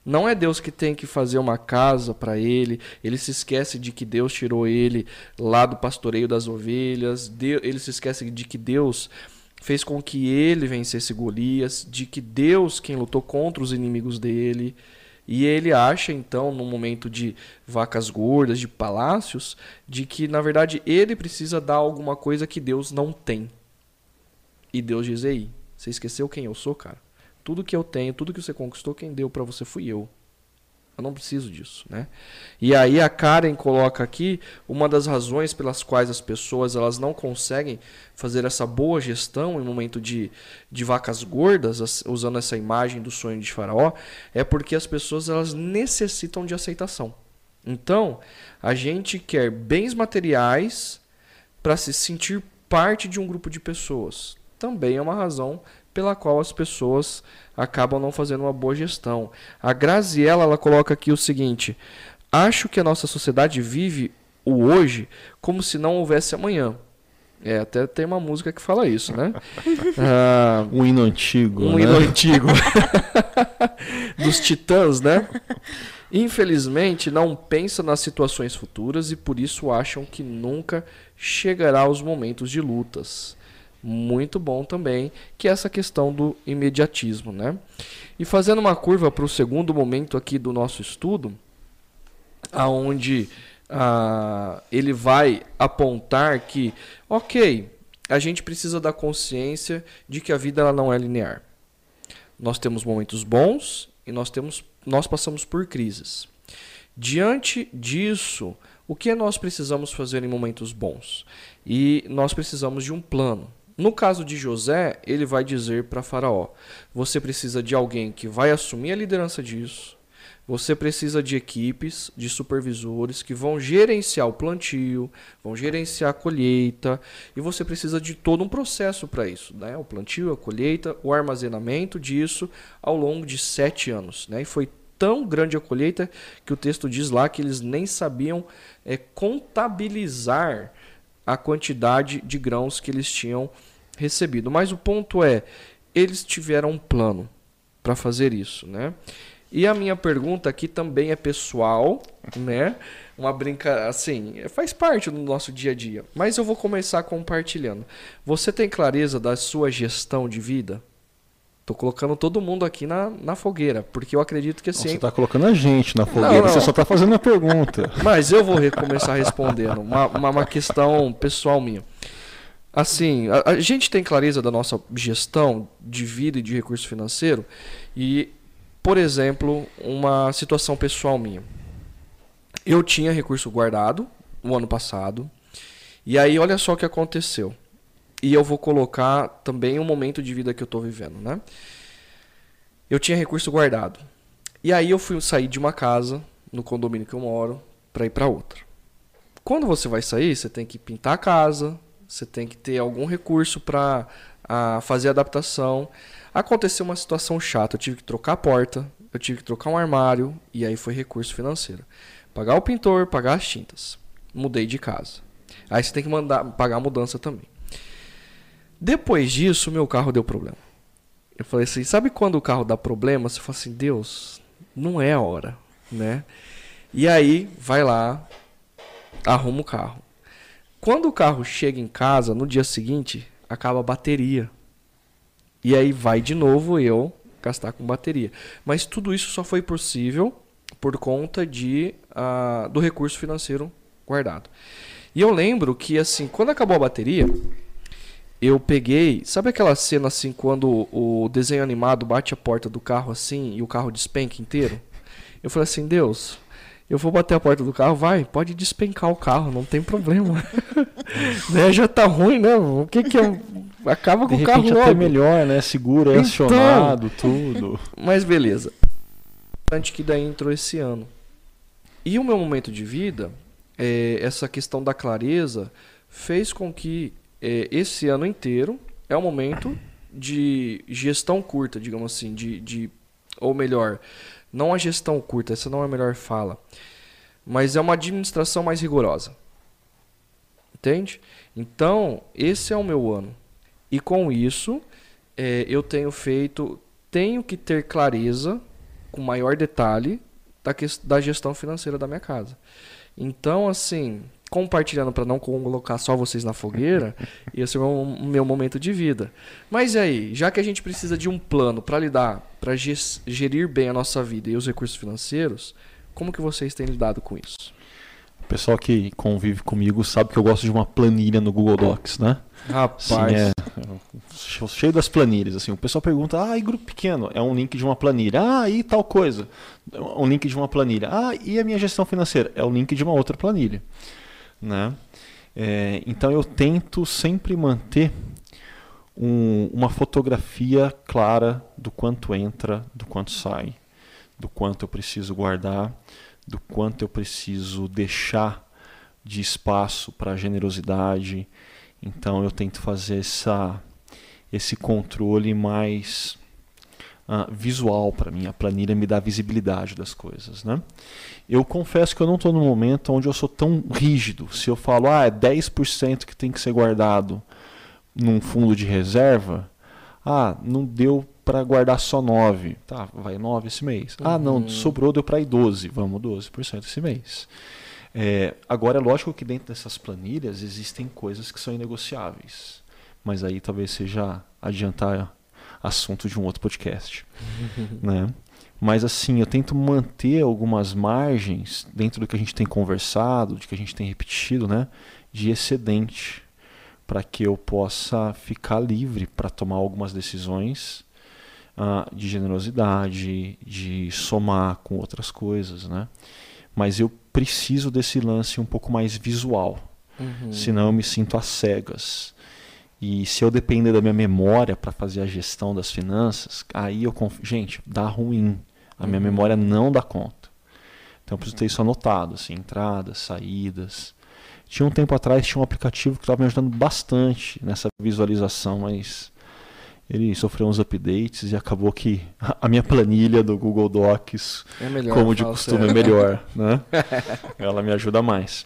Não é Deus que tem que fazer uma casa para ele. Ele se esquece de que Deus tirou ele lá do pastoreio das ovelhas. Ele se esquece de que Deus fez com que ele vencesse Golias, de que Deus quem lutou contra os inimigos dele. E ele acha, então, no momento de vacas gordas, de palácios, de que, na verdade, ele precisa dar alguma coisa que Deus não tem. E Deus diz: Ei, você esqueceu quem eu sou, cara? Tudo que eu tenho, tudo que você conquistou, quem deu para você fui eu. Eu não preciso disso, né? E aí a Karen coloca aqui uma das razões pelas quais as pessoas elas não conseguem fazer essa boa gestão em momento de, de vacas gordas, usando essa imagem do sonho de faraó, é porque as pessoas elas necessitam de aceitação. Então, a gente quer bens materiais para se sentir parte de um grupo de pessoas. Também é uma razão pela qual as pessoas acabam não fazendo uma boa gestão. A Graziella ela coloca aqui o seguinte: acho que a nossa sociedade vive o hoje como se não houvesse amanhã. É, até tem uma música que fala isso, né? Ah, um hino antigo. Um né? hino antigo. Dos titãs, né? Infelizmente, não pensa nas situações futuras e por isso acham que nunca chegará aos momentos de lutas muito bom também, que é essa questão do imediatismo. Né? E fazendo uma curva para o segundo momento aqui do nosso estudo, aonde ah, ele vai apontar que, ok, a gente precisa da consciência de que a vida ela não é linear. Nós temos momentos bons e nós, temos, nós passamos por crises. Diante disso, o que nós precisamos fazer em momentos bons? E nós precisamos de um plano. No caso de José, ele vai dizer para Faraó: você precisa de alguém que vai assumir a liderança disso, Você precisa de equipes, de supervisores que vão gerenciar o plantio, vão gerenciar a colheita, e você precisa de todo um processo para isso, né? O plantio, a colheita, o armazenamento disso ao longo de sete anos, né? E foi tão grande a colheita que o texto diz lá que eles nem sabiam é, contabilizar a quantidade de grãos que eles tinham recebido. Mas o ponto é, eles tiveram um plano para fazer isso, né? E a minha pergunta aqui também é pessoal, né? Uma brinca, assim, faz parte do nosso dia a dia. Mas eu vou começar compartilhando. Você tem clareza da sua gestão de vida? Tô colocando todo mundo aqui na, na fogueira, porque eu acredito que assim. Você tá colocando a gente na fogueira, não, não. você só tá fazendo a pergunta. Mas eu vou começar respondendo. Uma, uma, uma questão pessoal minha. Assim, a, a, gente tem clareza da nossa gestão de vida e de recurso financeiro. E, por exemplo, uma situação pessoal minha. Eu tinha recurso guardado no ano passado. E aí, olha só o que aconteceu. E eu vou colocar também o momento de vida que eu estou vivendo, né? Eu tinha recurso guardado. E aí eu fui sair de uma casa no condomínio que eu moro para ir para outra. Quando você vai sair, você tem que pintar a casa, você tem que ter algum recurso para fazer adaptação. Aconteceu uma situação chata, eu tive que trocar a porta, eu tive que trocar um armário e aí foi recurso financeiro. Pagar o pintor, pagar as tintas. Mudei de casa. Aí você tem que mandar pagar a mudança também. Depois disso, meu carro deu problema. Eu falei assim, sabe quando o carro dá problema? Você fala assim, Deus, não é a hora, né? E aí, vai lá, arruma o carro. Quando o carro chega em casa, no dia seguinte, acaba a bateria. E aí vai de novo eu gastar com bateria. Mas tudo isso só foi possível por conta de, uh, do recurso financeiro guardado. E eu lembro que, assim, quando acabou a bateria, eu peguei. Sabe aquela cena assim quando o desenho animado bate a porta do carro assim e o carro despenca inteiro? Eu falei assim, Deus, eu vou bater a porta do carro, vai, pode despencar o carro, não tem problema. né, já tá ruim, né? O que que eu acaba com o carro logo. até melhor, né? Seguro, é então, acionado, tudo. Mas beleza. Antes que daí entrou esse ano. E o meu momento de vida, é, essa questão da clareza fez com que esse ano inteiro é um momento de gestão curta, digamos assim, de, de ou melhor, não a gestão curta, essa não é a melhor fala, mas é uma administração mais rigorosa. Entende? Então, esse é o meu ano. E com isso, é, eu tenho feito, tenho que ter clareza, com maior detalhe, da, que, da gestão financeira da minha casa. Então, assim, compartilhando para não colocar só vocês na fogueira, esse é o meu momento de vida. Mas e aí, já que a gente precisa de um plano para lidar, para gerir bem a nossa vida e os recursos financeiros, como que vocês têm lidado com isso? O pessoal que convive comigo sabe que eu gosto de uma planilha no Google Docs, né? Rapaz. Sim, é, cheio das planilhas. Assim, o pessoal pergunta: ah, e grupo pequeno? É um link de uma planilha. Ah, e tal coisa? Um link de uma planilha. Ah, e a minha gestão financeira? É o link de uma outra planilha. Né? É, então eu tento sempre manter um, uma fotografia clara do quanto entra, do quanto sai, do quanto eu preciso guardar, do quanto eu preciso deixar de espaço para generosidade. Então eu tento fazer essa, esse controle mais uh, visual para mim. A planilha me dá visibilidade das coisas. Né? Eu confesso que eu não estou no momento onde eu sou tão rígido. Se eu falo, ah, é 10% que tem que ser guardado num fundo de reserva, ah, não deu para guardar só 9. Tá, vai 9 esse mês. Uhum. Ah, não, uhum. sobrou, deu para ir 12. Vamos 12% esse mês. É, agora, é lógico que dentro dessas planilhas existem coisas que são inegociáveis. Mas aí talvez seja adiantar assunto de um outro podcast. né? Mas assim, eu tento manter algumas margens dentro do que a gente tem conversado, de que a gente tem repetido, né? De excedente, para que eu possa ficar livre para tomar algumas decisões uh, de generosidade, de somar com outras coisas, né? Mas eu preciso desse lance um pouco mais visual, uhum. senão eu me sinto às cegas. E se eu depender da minha memória para fazer a gestão das finanças, aí eu conf... gente, dá ruim A minha memória não dá conta. Então eu preciso ter isso anotado, assim, entradas, saídas. Tinha um tempo atrás, tinha um aplicativo que estava me ajudando bastante nessa visualização, mas ele sofreu uns updates e acabou que a minha planilha do Google Docs, é melhor, como de costume, é melhor. Né? Ela me ajuda mais.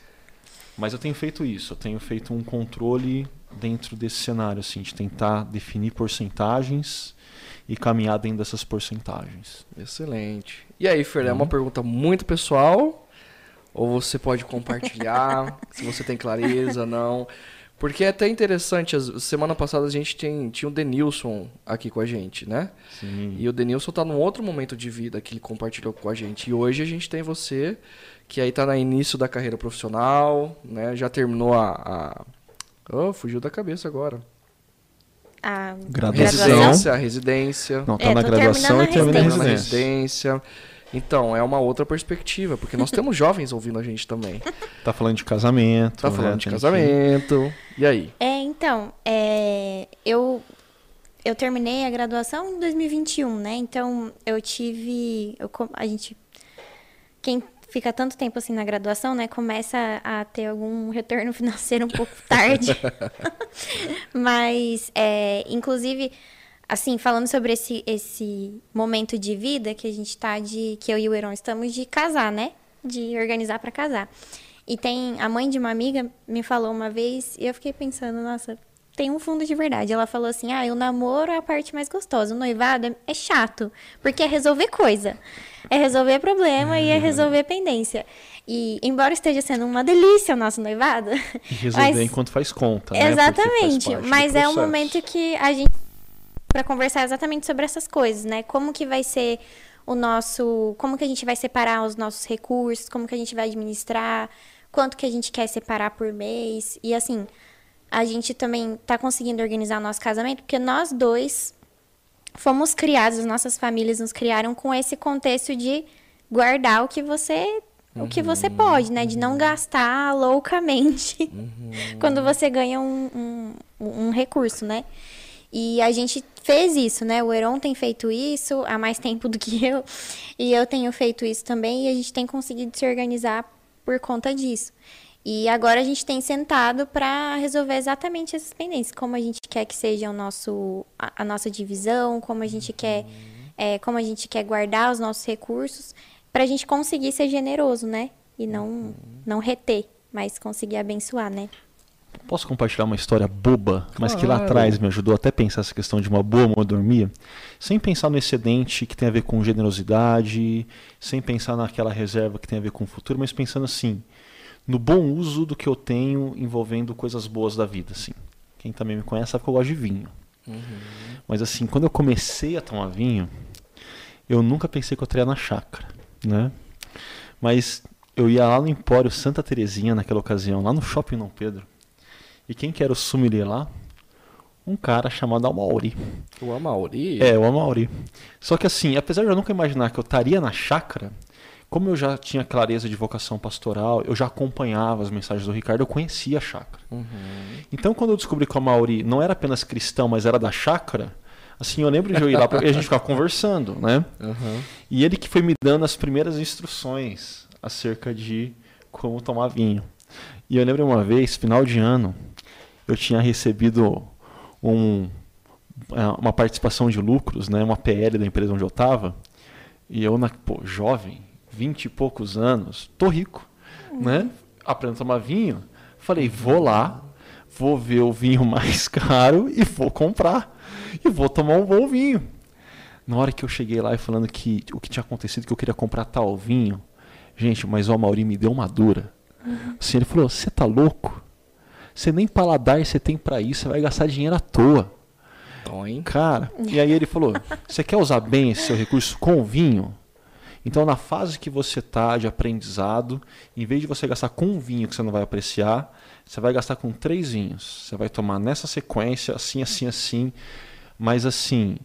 Mas eu tenho feito isso, eu tenho feito um controle dentro desse cenário, assim, de tentar definir porcentagens e caminhar dentro dessas porcentagens. Excelente. E aí, Fer, é uma uhum. pergunta muito pessoal, ou você pode compartilhar, se você tem clareza, não. Porque é até interessante, semana passada a gente tem, tinha o Denilson aqui com a gente, né? Sim. E o Denilson tá num outro momento de vida que ele compartilhou com a gente. E hoje a gente tem você, que aí tá no início da carreira profissional, né? Já terminou a. a... Oh, fugiu da cabeça agora. A graduação. Residência, a residência. Não, tá é, na graduação e terminando na residência. Então, é uma outra perspectiva, porque nós temos jovens ouvindo a gente também. Tá falando de casamento. Tá falando né? de casamento. E aí? É, então, é, eu eu terminei a graduação em 2021, né? Então, eu tive eu, a gente quem fica tanto tempo assim na graduação, né, começa a ter algum retorno financeiro um pouco tarde. Mas, é, inclusive, assim, falando sobre esse, esse momento de vida que a gente tá de. que eu e o Heron estamos de casar, né? De organizar para casar. E tem. A mãe de uma amiga me falou uma vez, e eu fiquei pensando, nossa, tem um fundo de verdade. Ela falou assim: ah, o namoro é a parte mais gostosa, o noivado é, é chato, porque é resolver coisa. É resolver problema uhum. e é uhum. resolver pendência. E, embora esteja sendo uma delícia o nosso noivado. E resolver mas... enquanto faz conta, né? Exatamente. Mas é um momento que a gente para conversar exatamente sobre essas coisas, né? Como que vai ser o nosso, como que a gente vai separar os nossos recursos, como que a gente vai administrar, quanto que a gente quer separar por mês e assim, a gente também tá conseguindo organizar o nosso casamento porque nós dois fomos criados, as nossas famílias nos criaram com esse contexto de guardar o que você o que você uhum. pode, né? De não uhum. gastar loucamente uhum. quando você ganha um, um, um recurso, né? E a gente fez isso, né? O Heron tem feito isso há mais tempo do que eu. E eu tenho feito isso também. E a gente tem conseguido se organizar por conta disso. E agora a gente tem sentado para resolver exatamente essas pendências. Como a gente quer que seja o nosso, a, a nossa divisão, como a gente quer, é, como a gente quer guardar os nossos recursos, para a gente conseguir ser generoso, né? E não, não reter, mas conseguir abençoar, né? Posso compartilhar uma história boba, claro. mas que lá atrás me ajudou até a pensar essa questão de uma boa mordomia, sem pensar no excedente que tem a ver com generosidade, sem pensar naquela reserva que tem a ver com o futuro, mas pensando assim, no bom uso do que eu tenho envolvendo coisas boas da vida, assim. Quem também me conhece sabe que eu gosto de vinho. Uhum. Mas assim, quando eu comecei a tomar vinho, eu nunca pensei que eu teria na chácara, né? Mas eu ia lá no Empório Santa Terezinha naquela ocasião, lá no Shopping Dom Pedro. E quem que era o sommelier lá? Um cara chamado Amauri. O Amauri? É, o Amauri. Só que assim, apesar de eu nunca imaginar que eu estaria na chácara, como eu já tinha clareza de vocação pastoral, eu já acompanhava as mensagens do Ricardo, eu conhecia a chácara. Uhum. Então, quando eu descobri que o Amauri não era apenas cristão, mas era da chácara, assim, eu lembro de eu ir lá e a gente ficava conversando, né? Uhum. E ele que foi me dando as primeiras instruções acerca de como tomar vinho. E eu lembro uma vez, final de ano, eu tinha recebido um, é, uma participação de lucros, né, uma PL da empresa onde eu estava, e eu, na, pô, jovem, vinte e poucos anos, tô rico, né? Aprendo a tomar vinho. Falei, vou lá, vou ver o vinho mais caro e vou comprar. E vou tomar um bom vinho. Na hora que eu cheguei lá e falando que o que tinha acontecido, que eu queria comprar tal vinho, gente, mas o Amauri me deu uma dura. Assim, ele falou, você tá louco? Você nem paladar você tem para isso, você vai gastar dinheiro à toa. Tom, Cara, e aí ele falou: você quer usar bem esse seu recurso com vinho? Então, na fase que você está de aprendizado, em vez de você gastar com um vinho que você não vai apreciar, você vai gastar com três vinhos. Você vai tomar nessa sequência, assim, assim, assim. Mas assim,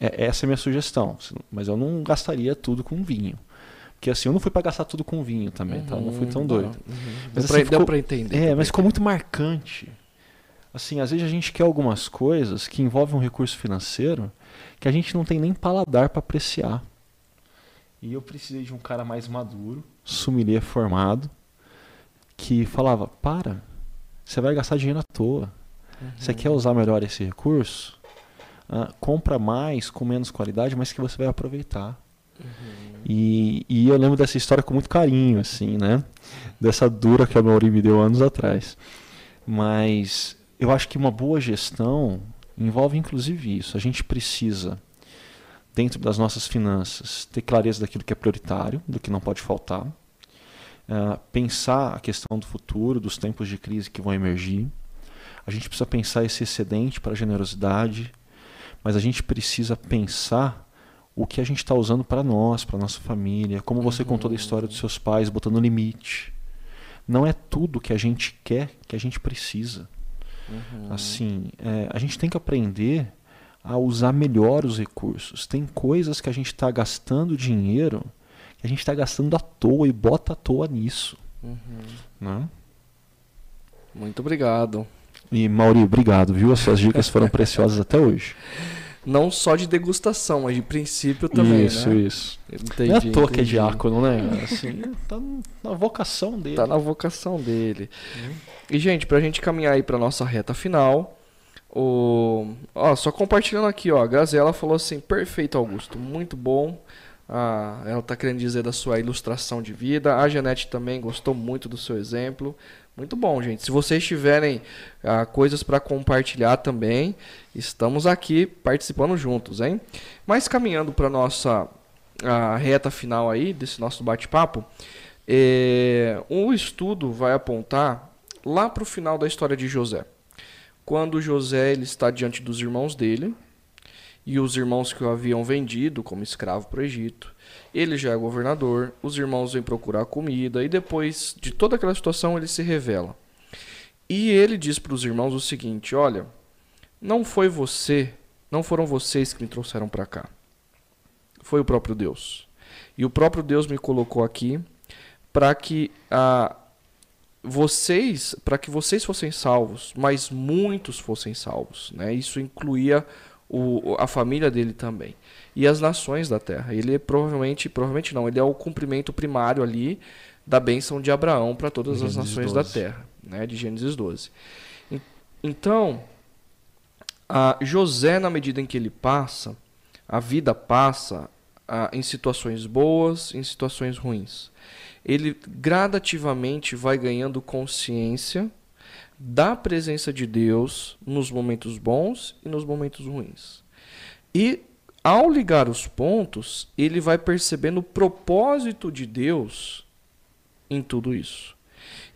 é, essa é a minha sugestão. Mas eu não gastaria tudo com vinho. Porque assim, eu não fui para gastar tudo com vinho também, uhum, tá? Eu não fui tão uhum, doido. Uhum. Mas, assim, deu, ficou, pra entender. É, mas ficou muito marcante. Assim, às vezes a gente quer algumas coisas que envolvem um recurso financeiro que a gente não tem nem paladar para apreciar. E eu precisei de um cara mais maduro, sommelier formado, que falava: para, você vai gastar dinheiro à toa. Uhum. Você quer usar melhor esse recurso? Uh, compra mais, com menos qualidade, mas que você vai aproveitar. Uhum. E, e, eu lembro dessa história com muito carinho, assim, né? Dessa dura que a Mauri me deu anos atrás. Mas eu acho que uma boa gestão envolve inclusive isso. A gente precisa, dentro das nossas finanças, ter clareza daquilo que é prioritário, do que não pode faltar. Uh, pensar a questão do futuro, dos tempos de crise que vão emergir. A gente precisa pensar esse excedente para a generosidade, mas a gente precisa pensar o que a gente está usando para nós, para nossa família, como você uhum. contou da história dos seus pais, botando limite. Não é tudo que a gente quer que a gente precisa. Uhum. Assim, é, a gente tem que aprender a usar melhor os recursos. Tem coisas que a gente está gastando dinheiro que a gente está gastando à toa e bota à toa nisso. Uhum. Né? Muito obrigado. E Mauri, obrigado, viu? As suas dicas foram preciosas até hoje. Não só de degustação, mas de princípio também. Isso, né? isso. Entendi, não é à toa que é diácono, né? Assim, tá na vocação dele. Tá na vocação dele. Uhum. E, gente, pra gente caminhar aí pra nossa reta final. O... Ó, só compartilhando aqui, ó. A Gazela falou assim: perfeito, Augusto. Muito bom. Ah, ela está querendo dizer da sua ilustração de vida. A Janete também gostou muito do seu exemplo. Muito bom, gente. Se vocês tiverem ah, coisas para compartilhar também, estamos aqui participando juntos, hein? Mas caminhando para nossa ah, reta final aí desse nosso bate-papo, é, o estudo vai apontar lá para o final da história de José. Quando José ele está diante dos irmãos dele e os irmãos que o haviam vendido como escravo para o Egito ele já é governador, os irmãos vêm procurar comida e depois de toda aquela situação ele se revela. E ele diz para os irmãos o seguinte: Olha, não foi você, não foram vocês que me trouxeram para cá. Foi o próprio Deus. E o próprio Deus me colocou aqui para que ah, vocês, para que vocês fossem salvos, mas muitos fossem salvos, né? Isso incluía o, a família dele também e as nações da terra. Ele é provavelmente, provavelmente não, ele é o cumprimento primário ali da bênção de Abraão para todas as nações 12. da terra, né, de Gênesis 12. Então, José, na medida em que ele passa, a vida passa em situações boas, em situações ruins. Ele gradativamente vai ganhando consciência da presença de Deus nos momentos bons e nos momentos ruins. E ao ligar os pontos, ele vai percebendo o propósito de Deus em tudo isso.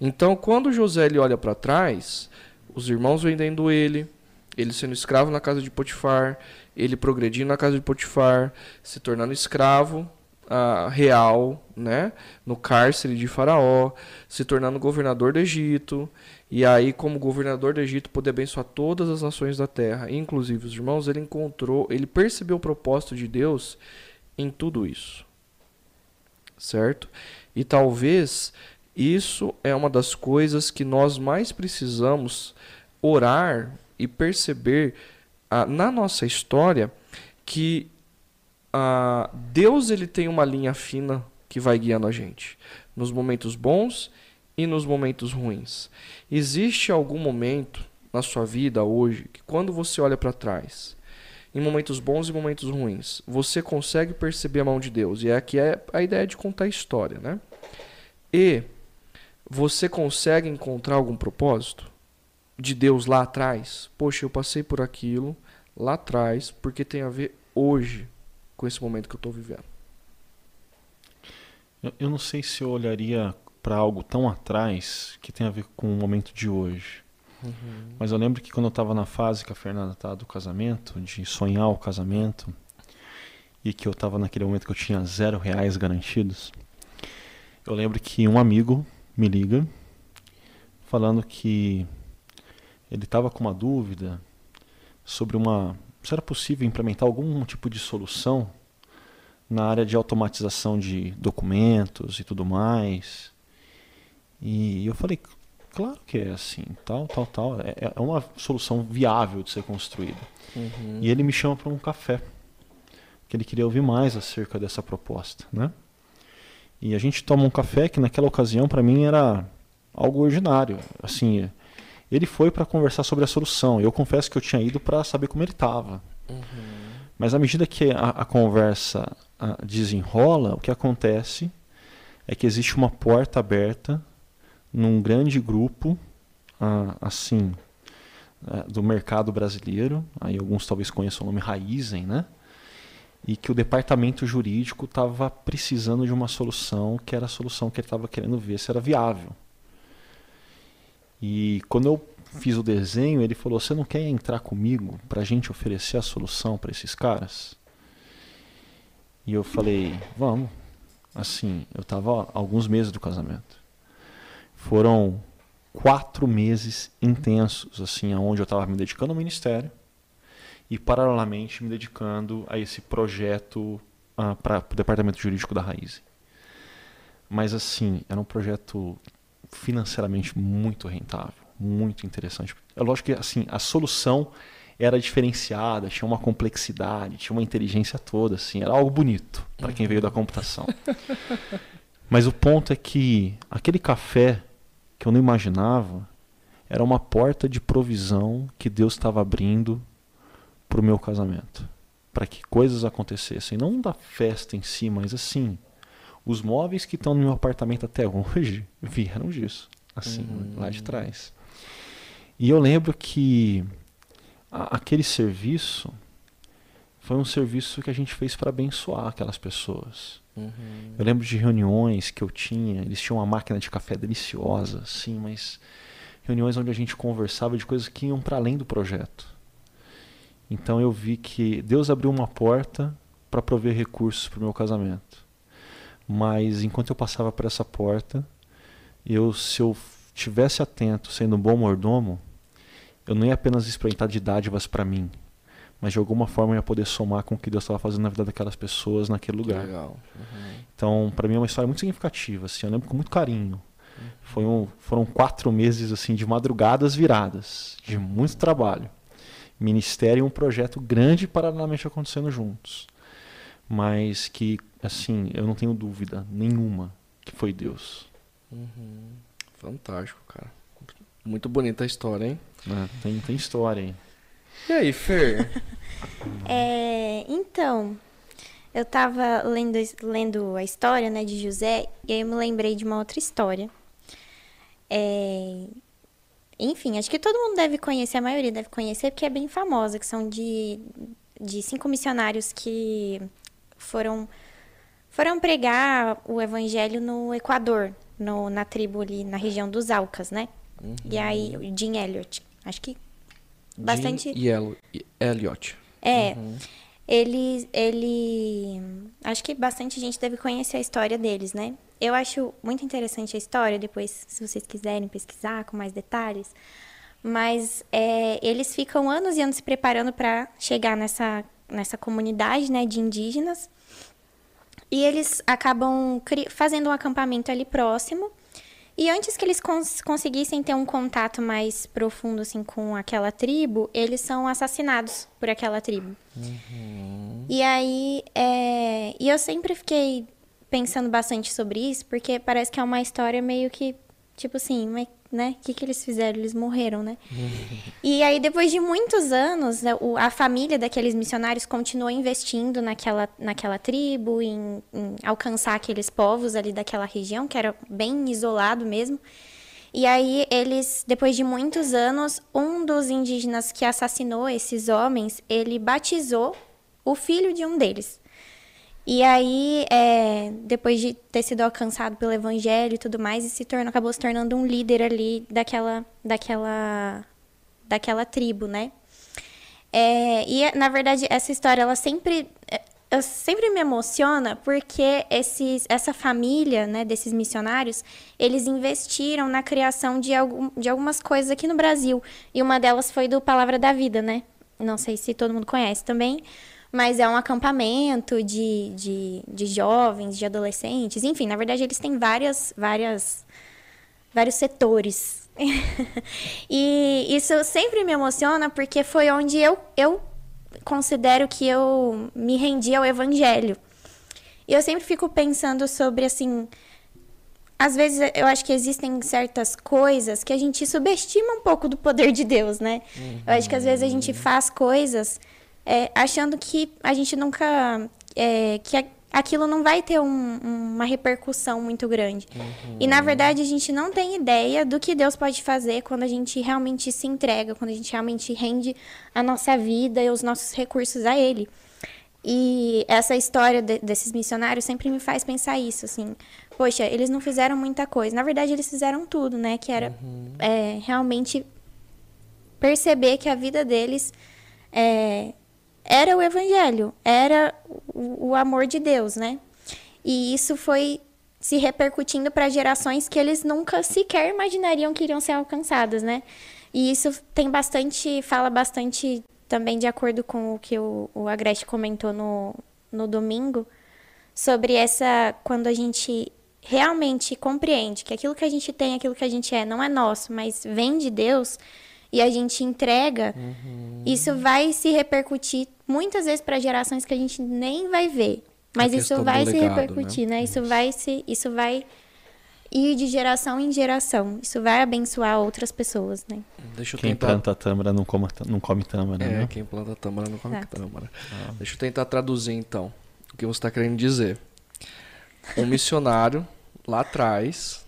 Então, quando José ele olha para trás, os irmãos vendendo ele, ele sendo escravo na casa de Potifar, ele progredindo na casa de Potifar, se tornando escravo uh, real, né, no cárcere de Faraó, se tornando governador do Egito, e aí, como governador do Egito, poder abençoar todas as nações da terra, inclusive os irmãos, ele encontrou, ele percebeu o propósito de Deus em tudo isso. Certo? E talvez isso é uma das coisas que nós mais precisamos orar e perceber ah, na nossa história que ah, Deus ele tem uma linha fina que vai guiando a gente nos momentos bons e nos momentos ruins. Existe algum momento na sua vida hoje que quando você olha para trás, em momentos bons e momentos ruins, você consegue perceber a mão de Deus. E aqui é a ideia de contar história, né? E você consegue encontrar algum propósito de Deus lá atrás? Poxa, eu passei por aquilo lá atrás porque tem a ver hoje com esse momento que eu estou vivendo. Eu não sei se eu olharia para algo tão atrás que tem a ver com o momento de hoje. Uhum. Mas eu lembro que quando eu estava na fase que a Fernanda tá do casamento, de sonhar o casamento, e que eu estava naquele momento que eu tinha zero reais garantidos, eu lembro que um amigo me liga falando que ele estava com uma dúvida sobre uma se era possível implementar algum tipo de solução na área de automatização de documentos e tudo mais. E eu falei, claro que é assim, tal, tal, tal. É, é uma solução viável de ser construída. Uhum. E ele me chama para um café que ele queria ouvir mais acerca dessa proposta, né? E a gente toma um café que naquela ocasião para mim era algo ordinário, assim, ele foi para conversar sobre a solução. Eu confesso que eu tinha ido para saber como ele estava. Uhum. Mas à medida que a, a conversa a, desenrola, o que acontece é que existe uma porta aberta num grande grupo, a, assim, do mercado brasileiro. Aí alguns talvez conheçam o nome Raizen, né? E que o departamento jurídico estava precisando de uma solução que era a solução que ele estava querendo ver se era viável. E quando eu fiz o desenho, ele falou: Você não quer entrar comigo para a gente oferecer a solução para esses caras? E eu falei: Vamos. Assim, eu estava alguns meses do casamento. Foram quatro meses intensos, assim, aonde eu estava me dedicando ao ministério e paralelamente me dedicando a esse projeto uh, ah, para o departamento jurídico da Raiz. Mas assim, era um projeto financeiramente muito rentável, muito interessante. É lógico que assim, a solução era diferenciada, tinha uma complexidade, tinha uma inteligência toda, assim, era algo bonito para quem veio da computação. Mas o ponto é que aquele café que eu não imaginava era uma porta de provisão que Deus estava abrindo para o meu casamento, para que coisas acontecessem, não da festa em si, mas assim, os móveis que estão no meu apartamento até hoje vieram disso, assim, uhum. lá de trás. E eu lembro que a, aquele serviço foi um serviço que a gente fez para abençoar aquelas pessoas. Uhum. Eu lembro de reuniões que eu tinha, eles tinham uma máquina de café deliciosa, assim, mas reuniões onde a gente conversava de coisas que iam para além do projeto. Então eu vi que Deus abriu uma porta para prover recursos para o meu casamento. Mas enquanto eu passava por essa porta, eu se eu tivesse atento, sendo um bom mordomo, eu não ia apenas espreitar de dádivas para mim, mas de alguma forma eu ia poder somar com o que Deus estava fazendo na vida daquelas pessoas naquele lugar. Uhum. Então, para mim é uma história muito significativa, assim, eu lembro com muito carinho. Uhum. Foi um, foram quatro meses assim de madrugadas viradas, de muito trabalho, ministério e um projeto grande paralelamente acontecendo juntos, mas que assim, eu não tenho dúvida nenhuma que foi Deus. Uhum. Fantástico, cara. Muito bonita a história, hein? É, tem, tem história, hein? E aí, Fer? é, então, eu tava lendo, lendo a história né, de José e aí eu me lembrei de uma outra história. É, enfim, acho que todo mundo deve conhecer, a maioria deve conhecer, porque é bem famosa, que são de, de cinco missionários que foram foram pregar o evangelho no Equador, no, na tribo ali, na região dos Alcas, né? Uhum. E aí, o Jim Elliot, acho que bastante... Jim e Elliot. É, uhum. ele, ele... Acho que bastante gente deve conhecer a história deles, né? Eu acho muito interessante a história, depois, se vocês quiserem pesquisar com mais detalhes. Mas é, eles ficam anos e anos se preparando para chegar nessa, nessa comunidade né, de indígenas e eles acabam fazendo um acampamento ali próximo. E antes que eles cons conseguissem ter um contato mais profundo assim com aquela tribo, eles são assassinados por aquela tribo. Uhum. E aí, é... e eu sempre fiquei pensando bastante sobre isso, porque parece que é uma história meio que tipo assim, mas né? O que, que eles fizeram? Eles morreram, né? e aí, depois de muitos anos, né, a família daqueles missionários continuou investindo naquela, naquela tribo, em, em alcançar aqueles povos ali daquela região, que era bem isolado mesmo. E aí, eles, depois de muitos anos, um dos indígenas que assassinou esses homens, ele batizou o filho de um deles. E aí, é, depois de ter sido alcançado pelo evangelho e tudo mais, e se tornou, acabou se tornando um líder ali daquela, daquela, daquela tribo, né? É, e, na verdade, essa história, ela sempre, é, sempre me emociona porque esses, essa família, né, desses missionários, eles investiram na criação de, algum, de algumas coisas aqui no Brasil. E uma delas foi do Palavra da Vida, né? Não sei se todo mundo conhece também mas é um acampamento de, de, de jovens, de adolescentes, enfim, na verdade eles têm várias, várias, vários setores. e isso sempre me emociona porque foi onde eu, eu considero que eu me rendi ao evangelho. E eu sempre fico pensando sobre assim, às vezes eu acho que existem certas coisas que a gente subestima um pouco do poder de Deus, né? Uhum. Eu acho que às vezes a gente faz coisas é, achando que a gente nunca. É, que aquilo não vai ter um, uma repercussão muito grande. Uhum. E na verdade a gente não tem ideia do que Deus pode fazer quando a gente realmente se entrega, quando a gente realmente rende a nossa vida e os nossos recursos a Ele. E essa história de, desses missionários sempre me faz pensar isso, assim. Poxa, eles não fizeram muita coisa. Na verdade, eles fizeram tudo, né? Que era uhum. é, realmente perceber que a vida deles é, era o evangelho, era o, o amor de Deus, né? E isso foi se repercutindo para gerações que eles nunca sequer imaginariam que iriam ser alcançadas, né? E isso tem bastante, fala bastante também de acordo com o que o, o Agreste comentou no, no domingo, sobre essa, quando a gente realmente compreende que aquilo que a gente tem, aquilo que a gente é, não é nosso, mas vem de Deus, e a gente entrega, uhum. isso vai se repercutir muitas vezes para gerações que a gente nem vai ver. Mas isso vai legado, se repercutir, né? né? Isso. isso vai se isso vai ir de geração em geração. Isso vai abençoar outras pessoas, né? Deixa eu quem tentar... planta tâmara não, come, não come tâmara, é, né? quem planta tâmara não come Exato. tâmara. Ah. Deixa eu tentar traduzir então o que você está querendo dizer. Um missionário lá atrás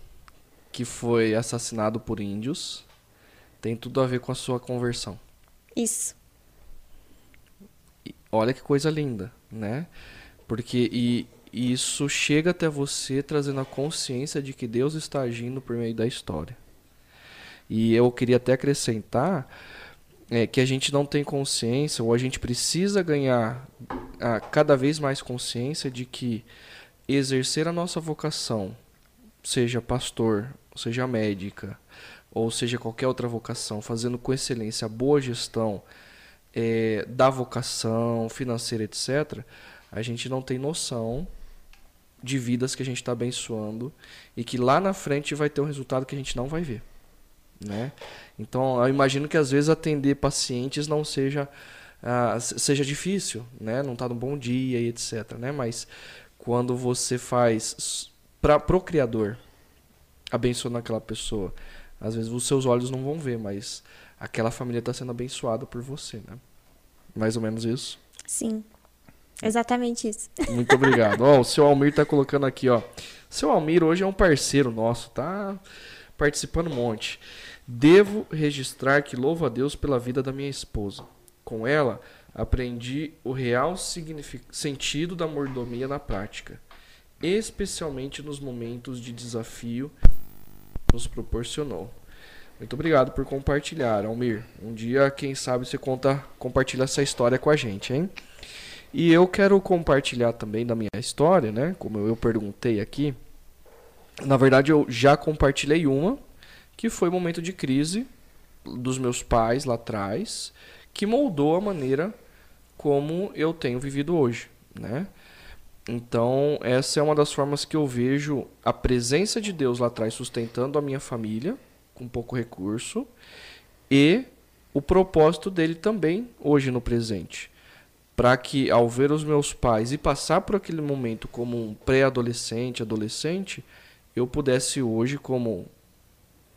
que foi assassinado por índios tem tudo a ver com a sua conversão. Isso. E olha que coisa linda, né? Porque e, isso chega até você trazendo a consciência de que Deus está agindo por meio da história. E eu queria até acrescentar é, que a gente não tem consciência, ou a gente precisa ganhar a, cada vez mais consciência de que exercer a nossa vocação, seja pastor, seja médica, ou seja qualquer outra vocação, fazendo com excelência boa gestão é, da vocação financeira, etc., a gente não tem noção de vidas que a gente está abençoando e que lá na frente vai ter um resultado que a gente não vai ver. Né? Então, eu imagino que às vezes atender pacientes não seja uh, seja difícil, né? Não está num bom dia e etc. Né? Mas quando você faz para o Criador abençoando aquela pessoa, às vezes os seus olhos não vão ver, mas aquela família está sendo abençoada por você, né? Mais ou menos isso? Sim. Exatamente isso. Muito obrigado. ó, o seu Almir está colocando aqui, ó. Seu Almir hoje é um parceiro nosso, tá participando um monte. Devo registrar que louvo a Deus pela vida da minha esposa. Com ela, aprendi o real sentido da mordomia na prática, especialmente nos momentos de desafio nos proporcionou. Muito obrigado por compartilhar, Almir. Um dia, quem sabe, você conta, compartilha essa história com a gente, hein? E eu quero compartilhar também da minha história, né? Como eu perguntei aqui. Na verdade, eu já compartilhei uma, que foi o momento de crise dos meus pais lá atrás, que moldou a maneira como eu tenho vivido hoje, né? Então, essa é uma das formas que eu vejo a presença de Deus lá atrás sustentando a minha família com pouco recurso e o propósito dele também hoje no presente. Para que ao ver os meus pais e passar por aquele momento como um pré-adolescente, adolescente, eu pudesse hoje como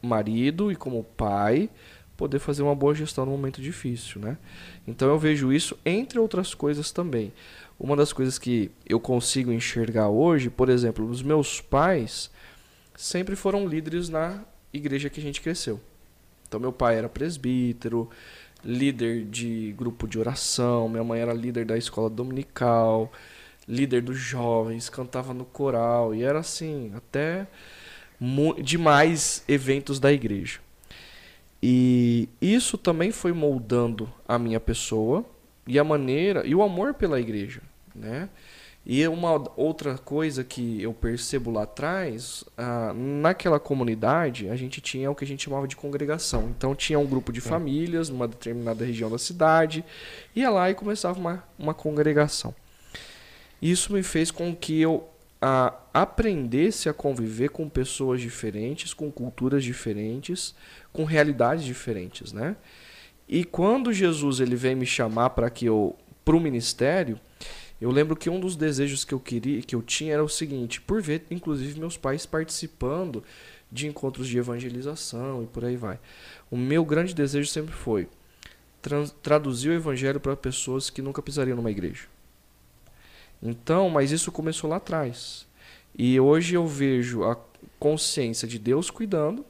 marido e como pai poder fazer uma boa gestão no momento difícil, né? Então eu vejo isso entre outras coisas também. Uma das coisas que eu consigo enxergar hoje, por exemplo, os meus pais sempre foram líderes na igreja que a gente cresceu. Então, meu pai era presbítero, líder de grupo de oração, minha mãe era líder da escola dominical, líder dos jovens, cantava no coral, e era assim, até demais eventos da igreja. E isso também foi moldando a minha pessoa e a maneira e o amor pela igreja, né? E uma outra coisa que eu percebo lá atrás, ah, naquela comunidade, a gente tinha o que a gente chamava de congregação. Então tinha um grupo de famílias numa determinada região da cidade, ia lá e começava uma, uma congregação. Isso me fez com que eu ah, aprendesse a conviver com pessoas diferentes, com culturas diferentes, com realidades diferentes, né? E quando Jesus ele vem me chamar para que eu para o ministério, eu lembro que um dos desejos que eu queria, que eu tinha era o seguinte, por ver inclusive meus pais participando de encontros de evangelização e por aí vai. O meu grande desejo sempre foi traduzir o evangelho para pessoas que nunca pisariam numa igreja. Então, mas isso começou lá atrás. E hoje eu vejo a consciência de Deus cuidando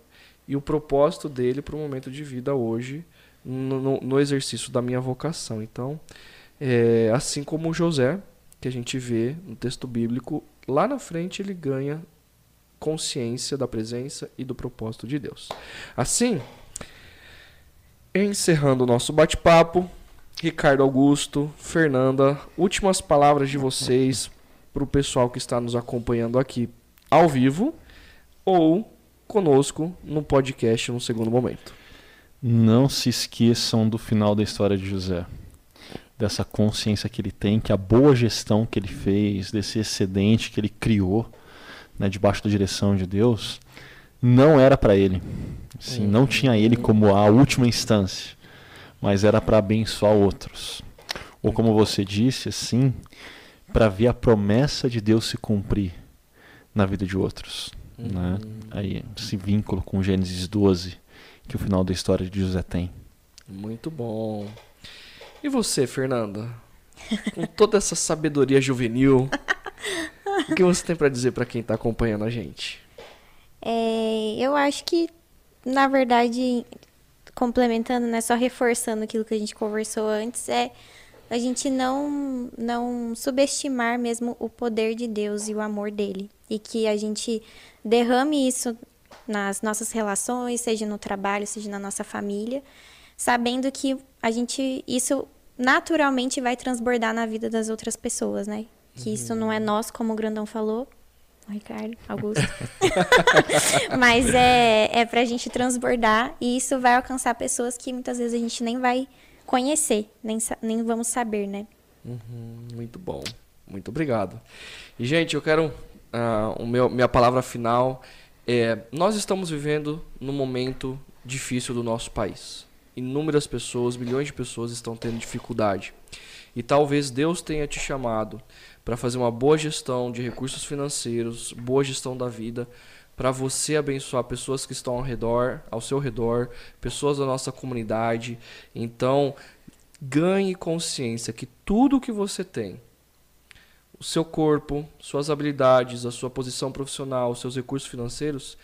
e o propósito dele para o momento de vida hoje no, no, exercício da minha vocação. Então, é, assim como José, que a gente vê no texto bíblico, lá na frente ele ganha consciência da presença e do propósito de Deus. Assim, encerrando o nosso bate-papo, Ricardo Augusto, Fernanda, últimas palavras de vocês para o pessoal que está nos acompanhando aqui ao vivo ou conosco no podcast no segundo momento. Não se esqueçam do final da história de José. Dessa consciência que ele tem, que a boa gestão que ele fez, desse excedente que ele criou, né, debaixo da direção de Deus, não era para ele. Assim, não tinha ele como a última instância, mas era para abençoar outros. Ou como você disse, assim, para ver a promessa de Deus se cumprir na vida de outros. Né? Uhum. Aí, esse vínculo com Gênesis 12 que o final da história de José tem. Muito bom. E você, Fernanda? Com toda essa sabedoria juvenil, o que você tem para dizer para quem está acompanhando a gente? É, eu acho que, na verdade, complementando, né, só reforçando aquilo que a gente conversou antes, é a gente não, não subestimar mesmo o poder de Deus e o amor dele. E que a gente derrame isso nas nossas relações, seja no trabalho, seja na nossa família, sabendo que a gente isso naturalmente vai transbordar na vida das outras pessoas, né? Que uhum. isso não é nós, como o Grandão falou, o Ricardo, Augusto. Mas é, é pra gente transbordar e isso vai alcançar pessoas que muitas vezes a gente nem vai conhecer, nem, nem vamos saber, né? Uhum, muito bom. Muito obrigado. E, gente, eu quero. Uh, o meu, minha palavra final é: nós estamos vivendo num momento difícil do nosso país. Inúmeras pessoas, milhões de pessoas estão tendo dificuldade. E talvez Deus tenha te chamado para fazer uma boa gestão de recursos financeiros, boa gestão da vida, para você abençoar pessoas que estão ao redor, ao seu redor, pessoas da nossa comunidade. Então, ganhe consciência que tudo que você tem, o seu corpo, suas habilidades, a sua posição profissional, seus recursos financeiros,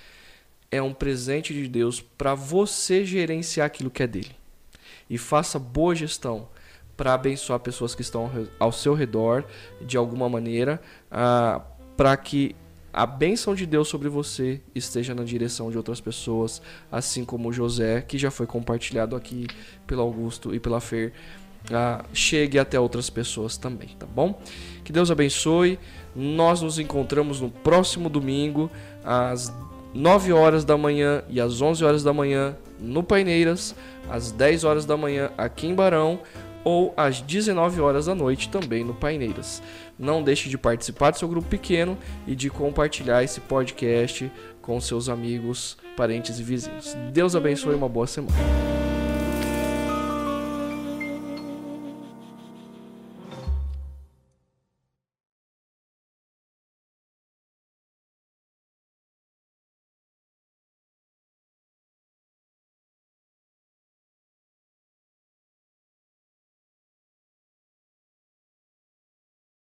é um presente de Deus para você gerenciar aquilo que é dele. E faça boa gestão para abençoar pessoas que estão ao seu redor de alguma maneira, ah, para que a bênção de Deus sobre você esteja na direção de outras pessoas, assim como José, que já foi compartilhado aqui pelo Augusto e pela Fer, chegue até outras pessoas também, tá bom? Que Deus abençoe. Nós nos encontramos no próximo domingo, às 9 horas da manhã e às 11 horas da manhã no Paineiras, às 10 horas da manhã aqui em Barão ou às 19 horas da noite também no Paineiras. Não deixe de participar do seu grupo pequeno e de compartilhar esse podcast com seus amigos, parentes e vizinhos. Deus abençoe e uma boa semana.